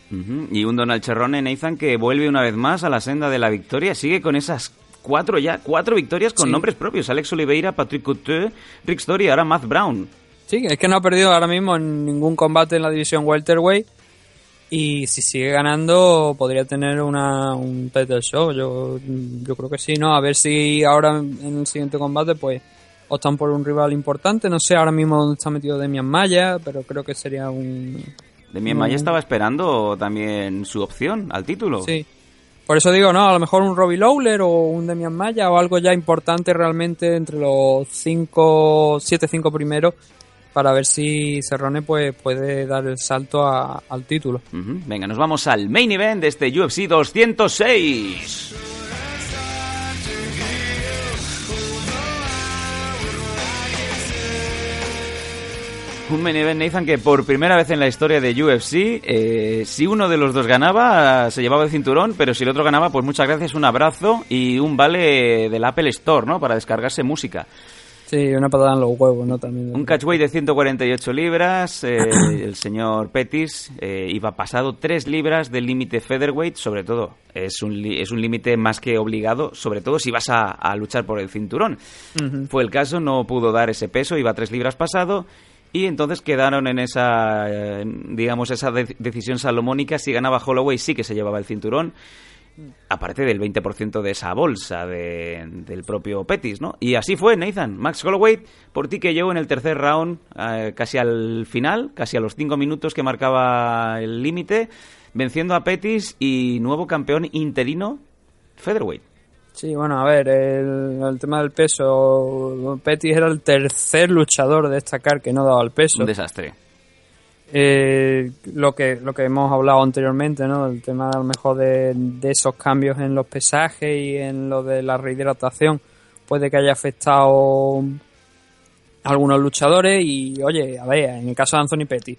Y un Donald Cerrone, Nathan, que vuelve una vez más a la senda de la victoria. Sigue con esas cuatro ya, cuatro victorias con Sí. nombres propios. Alex Oliveira, Patrick Couture, Rick Story y ahora Matt Brown. Sí, es que no ha perdido ahora mismo en ningún combate en la división welterweight Y si sigue ganando, podría tener una, un title show. Yo, yo creo que sí, ¿no? A ver si ahora en el siguiente combate, pues, optan por un rival importante. No sé ahora mismo dónde está metido Demian Maya, pero creo que sería un. Demian Maya estaba esperando también su opción al título. Sí. Por eso digo, no, a lo mejor un Robbie Lawler o un Demian Maya o algo ya importante realmente entre los 5, 7, 5 primeros para ver si Cerrone pues, puede dar el salto al título. Venga, nos vamos al main event de este UFC 206. Un main event, Nathan, que por primera vez en la historia de UFC, eh, si uno de los dos ganaba, se llevaba el cinturón, pero si el otro ganaba, pues muchas gracias, un abrazo y un vale del Apple Store, ¿no? Para descargarse música. Sí, una patada en los huevos, ¿no? También. Un catchweight de 148 libras. eh, el señor Pettis eh, iba pasado 3 libras del límite featherweight, sobre todo. Es un, es un límite más que obligado, sobre todo si vas a, a luchar por el cinturón. Fue el caso, no pudo dar ese peso, iba 3 libras pasado. Y entonces quedaron en esa, eh, digamos, esa de- decisión salomónica. Si ganaba Holloway, sí que se llevaba el cinturón aparte del 20% de esa bolsa de- del propio Pettis, ¿no? Y así fue, Nathan. Max Holloway, por ti que llegó en el tercer round, eh, casi al final, casi a los cinco minutos que marcaba el límite, venciendo a Pettis y nuevo campeón interino featherweight. Sí, bueno, a ver, el, el tema del peso. Pettis era el tercer luchador de destacar que no daba el peso. Un desastre. Eh, lo que lo que hemos hablado anteriormente, ¿no? El tema a lo mejor de, esos cambios en los pesajes y en lo de la rehidratación puede que haya afectado a algunos luchadores y oye, a ver, en el caso de Anthony Petty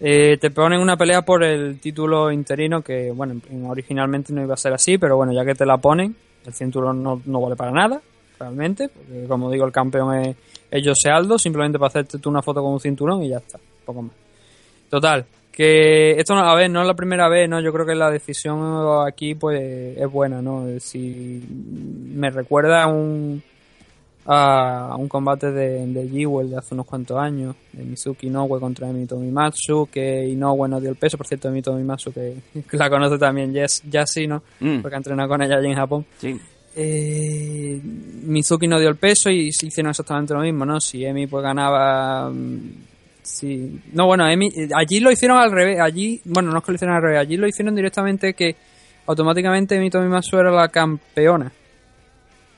eh, te ponen una pelea por el título interino que bueno, en- originalmente no iba a ser así, pero bueno, ya que te la ponen, el cinturón no, no vale para nada, realmente, porque como digo, el campeón es, es Jose Aldo, simplemente para hacerte tú una foto con un cinturón y ya está, poco más. Total, que esto, no- a ver, no es la primera vez, ¿no? Yo creo que la decisión aquí, pues, es buena, ¿no? Si me recuerda a un, a un combate de, de Jewel de hace unos cuantos años, de Mizuki Inoue contra Emi Tomimatsu, que Inoue no dio el peso, por cierto, Emi Tomimatsu, que, que la conoce también Jess, Yassi, ¿no? Mm. Porque ha entrenado con ella allí en Japón. Sí. Eh, Mizuki no dio el peso y se hicieron exactamente lo mismo, ¿no? Si Emi pues ganaba... mm, Sí. No, bueno, eh, allí lo hicieron al revés. Allí, bueno, no es que lo hicieron al revés. Allí lo hicieron directamente que automáticamente Emi Tomimatsu era la campeona.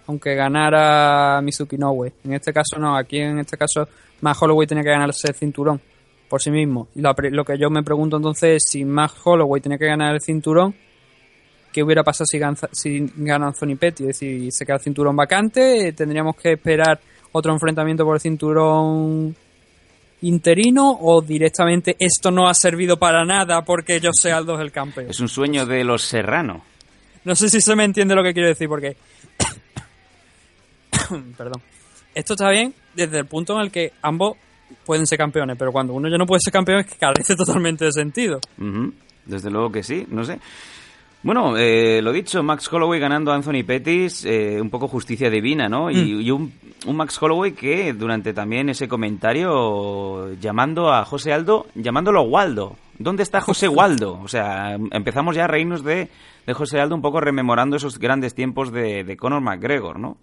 Aunque ganara Mizuki Inoue. En este caso no. Aquí en este caso Max Holloway tenía que ganarse el cinturón por sí mismo. Y lo que yo me pregunto entonces es si Max Holloway tenía que ganar el cinturón, ¿qué hubiera pasado si, ganza- si gana Anthony Petty? Es decir, se queda el cinturón vacante, tendríamos que esperar otro enfrentamiento por el cinturón interino o directamente esto no ha servido para nada porque Jose Aldo es el campeón. Es un sueño de los Serrano. No sé si se me entiende lo que quiero decir porque... Perdón. Esto está bien desde el punto en el que ambos pueden ser campeones, pero cuando uno ya no puede ser campeón es que carece totalmente de sentido. Desde luego que sí, no sé. Bueno, eh, lo dicho, Max Holloway ganando a Anthony Pettis, eh, un poco justicia divina, ¿no? Y, y un, un Max Holloway que durante también ese comentario llamando a José Aldo, llamándolo Waldo. ¿Dónde está José Waldo? O sea, empezamos ya a reírnos de, de José Aldo un poco rememorando esos grandes tiempos de, de Conor McGregor, ¿no?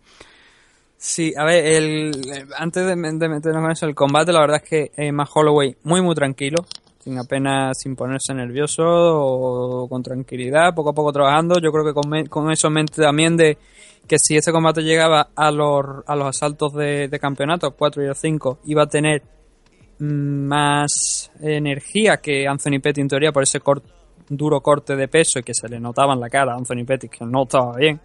Sí, a ver, el, eh, antes de, de meternos con eso, el combate, la verdad es que eh, Max Holloway muy, muy tranquilo, sin apenas, sin ponerse nervioso o con tranquilidad, poco a poco trabajando. Yo creo que con, con eso en mente también de que si este combate llegaba a los, a los asaltos de, de campeonato, 4 y el 5, iba a tener mm, más energía que Anthony Petty en teoría por ese cor- duro corte de peso y que se le notaba en la cara a Anthony Petty que no estaba bien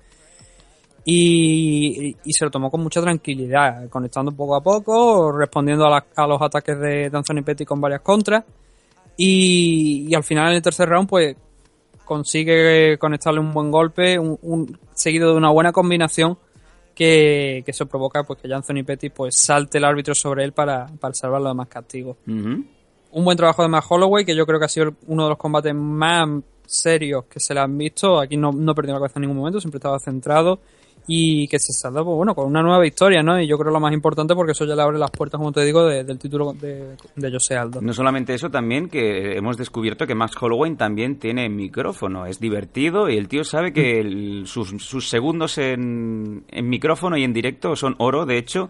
y, se lo tomó con mucha tranquilidad, conectando poco a poco, respondiendo a, la- a los ataques de Anthony Petty con varias contras. Y, y al final en el tercer round, pues consigue conectarle un buen golpe, un, un- seguido de una buena combinación que, que eso provoca pues que Anthony Petty pues salte el árbitro sobre él para, para salvarlo de más castigos. Ujú. Un buen trabajo de Matt Holloway, que yo creo que ha sido uno de los combates más serios que se le han visto. Aquí no, no perdió la cabeza en ningún momento, siempre estaba centrado. Y que se salda pues, bueno, con una nueva victoria, ¿no? Y yo creo lo más importante porque eso ya le abre las puertas, como te digo, del título de, de José Aldo. No solamente eso, también que hemos descubierto que Max Holloway también tiene micrófono, es divertido y el tío sabe que sus, sus, segundos en, en micrófono y en directo son oro, de hecho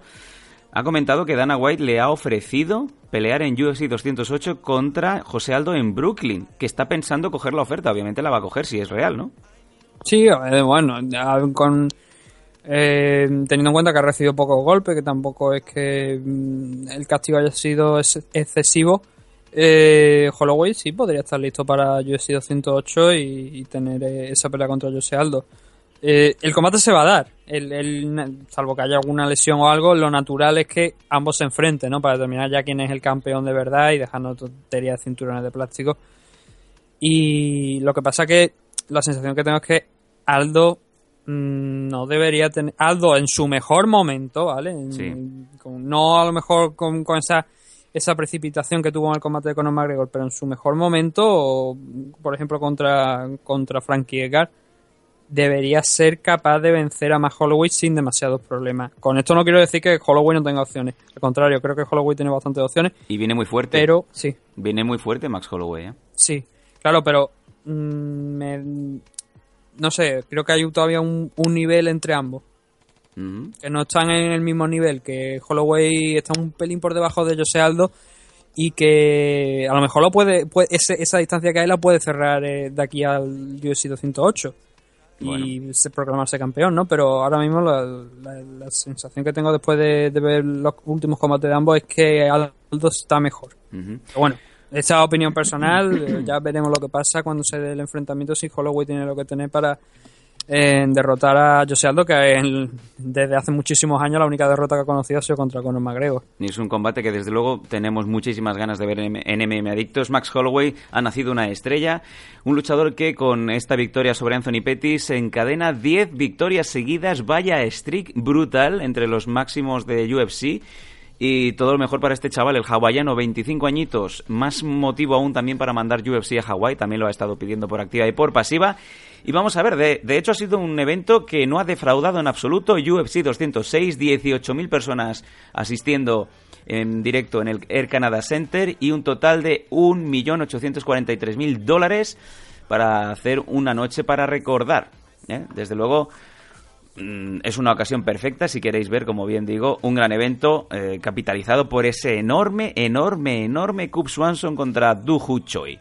ha comentado que Dana White le ha ofrecido pelear en UFC 208 contra José Aldo en Brooklyn, que está pensando coger la oferta. Obviamente la va a coger si es real, ¿no? Sí, eh, bueno, con eh, teniendo en cuenta que ha recibido pocos golpes, que tampoco es que mm, el castigo haya sido excesivo, eh, Holloway sí podría estar listo para UFC 208 y, tener eh, esa pelea contra José Aldo. Eh, el combate se va a dar, salvo que haya alguna lesión o algo, lo natural es que ambos se enfrenten, ¿no? Para determinar ya quién es el campeón de verdad y dejarnos tonterías de cinturones de plástico. Y lo que pasa que la sensación que tengo es que Aldo no debería tener. Aldo en su mejor momento, ¿vale? no a lo mejor con, esa, esa precipitación que tuvo en el combate de Conor McGregor, pero en su mejor momento, por ejemplo, contra, contra Frankie Edgar debería ser capaz de vencer a Max Holloway sin demasiados problemas. Con esto no quiero decir que Holloway no tenga opciones. Al contrario, creo que Holloway tiene bastantes opciones. Y viene muy fuerte. Pero, sí. Viene muy fuerte Max Holloway, ¿eh? Sí, claro, pero... Mm, no sé, creo que hay todavía un, nivel entre ambos. Que no están en el mismo nivel, que Holloway está un pelín por debajo de José Aldo y que a lo mejor lo puede, esa distancia que hay la puede cerrar eh, de aquí al UFC 208 y se proclamarse campeón, ¿no? Pero ahora mismo la, sensación que tengo después de, ver los últimos combates de ambos es que Aldo está mejor. Pero bueno, esa opinión personal, eh, ya veremos lo que pasa cuando se dé el enfrentamiento si Holloway tiene lo que tener para en derrotar a José Aldo, que desde hace muchísimos años la única derrota que ha conocido ha sido contra Conor McGregor. Y es un combate que desde luego tenemos muchísimas ganas de ver en, MM Adictos. Max Holloway ha nacido una estrella, un luchador que con esta victoria sobre Anthony Pettis encadena 10 victorias seguidas, vaya streak brutal entre los máximos de UFC. Y todo lo mejor para este chaval, el hawaiano, 25 añitos. Más motivo aún también para mandar UFC a Hawái. También lo ha estado pidiendo por activa y por pasiva. Y vamos a ver, de, de, hecho ha sido un evento que no ha defraudado en absoluto. UFC 206, 18.000 personas asistiendo en directo en el Air Canada Center y un total de 1.843.000 dólares para hacer una noche para recordar. ¿eh? Desde luego es una ocasión perfecta si queréis ver, como bien digo, un gran evento eh, capitalizado por ese enorme, enorme, enorme Cub Swanson contra Du Choi.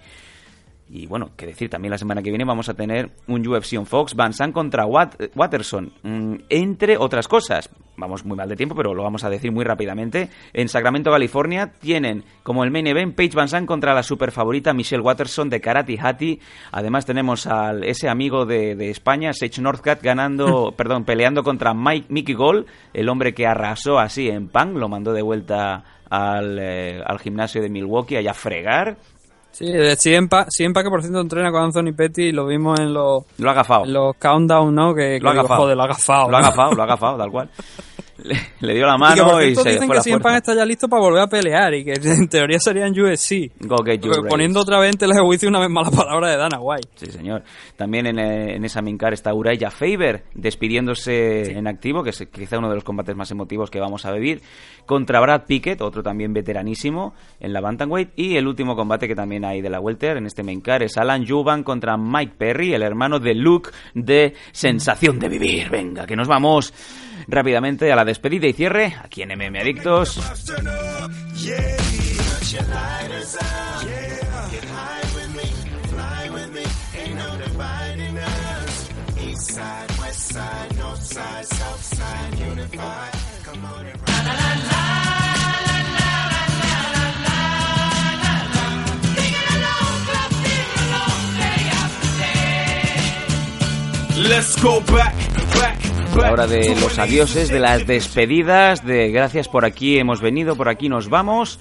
Y bueno, que decir, también la semana que viene vamos a tener un UFC on Fox, Van Sant contra Watterson, mm, entre otras cosas. Vamos muy mal de tiempo, pero lo vamos a decir muy rápidamente. En Sacramento, California, tienen como el main event Paige Van contra la super favorita Michelle Watterson de Karate Hati. Además tenemos al ese amigo de, España, Sage Northcutt, ganando, perdón, peleando contra Mike Mickey Gold, el hombre que arrasó así en Pang, lo mandó de vuelta al, eh, al gimnasio de Milwaukee allá a fregar Sí, Siempa, Siempa que por cierto entrena con Anthony Petty, lo vimos en los, lo ha los countdown, ¿no? Que, lo, ha. Joder, lo ha agafado. Lo ha agafado, lo ha agafado, tal cual. le, dio la mano y, se dicen que Siempan está ya listo para volver a pelear y que en teoría sería en USC. poniendo otra vez en juicio una vez más la palabra de Dana White. Sí, señor. También en, eh, en esa mincar está Uraya Faber despidiéndose en activo, que es quizá uno de los combates más emotivos que vamos a vivir, contra Brad Pickett, otro también veteranísimo en la Bantamweight. Y el último combate que también hay de la Welter en este mincar es Alan Juban contra Mike Perry, el hermano de Luke de Sensación de Vivir. Venga, que nos vamos rápidamente a la despedida y cierre aquí en MM Adictos. Let's go back, back la hora de los adioses, de las despedidas, de gracias por aquí hemos venido, por aquí nos vamos.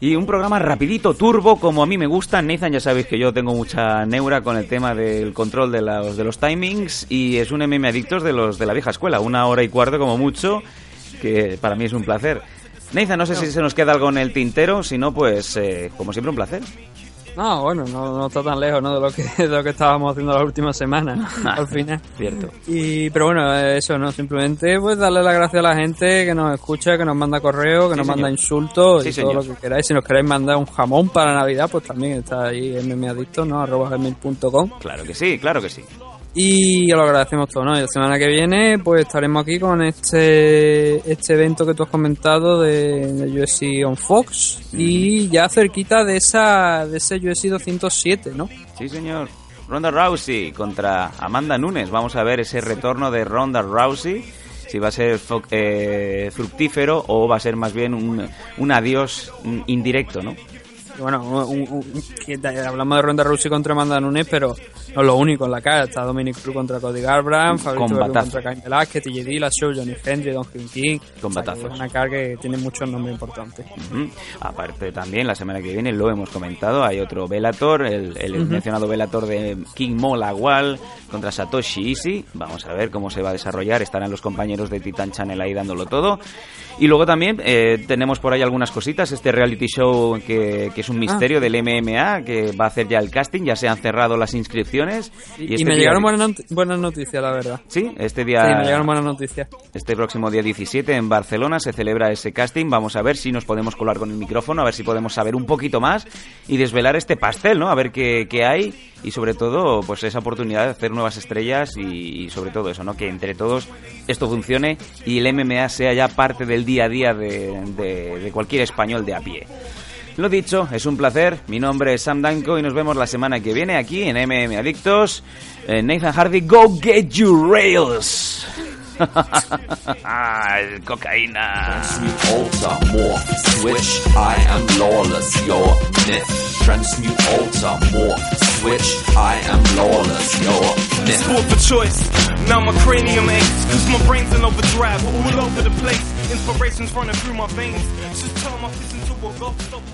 Y un programa rapidito, turbo, como a mí me gusta. Nathan, ya sabéis que yo tengo mucha neura con el tema del control de los, de los timings y es un MM Adictos de los de la vieja escuela. Una hora y cuarto como mucho, que para mí es un placer. Nathan, no sé si se nos queda algo en el tintero, si no, pues eh, como siempre un placer. No, bueno, no, no, está tan lejos ¿no? de, lo que, de lo que estábamos haciendo las últimas semanas, al final. Cierto. Y, pero bueno, eso, ¿no? Simplemente pues darle las gracias a la gente que nos escucha, que nos manda correo, que nos manda insultos y todo lo que queráis. Si nos queréis mandar un jamón para Navidad, pues también está ahí mmadicto, ¿no? arroba gmail.com. Claro que sí, claro que sí. Y lo agradecemos todo, ¿no? Y la semana que viene, pues estaremos aquí con este este evento que tú has comentado de, de USC on Fox y ya cerquita de esa de ese USC 207, ¿no? Sí, señor. Ronda Rousey contra Amanda Nunes. Vamos a ver ese retorno de Ronda Rousey. Si va a ser eh, fructífero o va a ser más bien un, un adiós indirecto, ¿no? Bueno, hablamos de Ronda Rousey contra Amanda Nunes, pero no es lo único en la cara. Está Dominic Cruz contra Cody Garbrandt, Fabricio contra Cain Velázquez, TJ Dillashaw, Johnny Henry, Don King. Combatazos. una cara que tiene muchos nombres importantes. Aparte también, la semana que viene, lo hemos comentado, hay otro Velator, el, el mencionado Velator de King Mo Lawal contra Satoshi Ishii. Vamos a ver cómo se va a desarrollar. Estarán los compañeros de Titan Channel ahí dándolo todo. Y luego también eh, tenemos por ahí algunas cositas. Este reality show que, que es un misterio ah. del MMA, que va a hacer ya el casting. Ya se han cerrado las inscripciones. Y, este me llegaron buenas, noticias, la verdad. Sí, este día. Sí, me llegaron buenas noticias. Este próximo día 17 en Barcelona se celebra ese casting. Vamos a ver si nos podemos colar con el micrófono, a ver si podemos saber un poquito más y desvelar este pastel, ¿no? A ver qué, qué hay y sobre todo pues esa oportunidad de hacer nuevas estrellas y, sobre todo eso, ¿no? Que entre todos esto funcione y el MMA sea ya parte del día a día de, de cualquier español de a pie. Lo dicho, es un placer. Mi nombre es Sam Danko y nos vemos la semana que viene aquí en MM Adictos. Eh, Nathan Hardy, go get your rails. cocaína. Transmute, alter, morph, switch. I am lawless, your myth. Transmute, alter, morph, switch. I am lawless, your myth. Sport for choice. Now my cranium aches, cause my brain's in overdrive. All over the place. Inspiration's running through my veins. Just turn my fist into a ghost.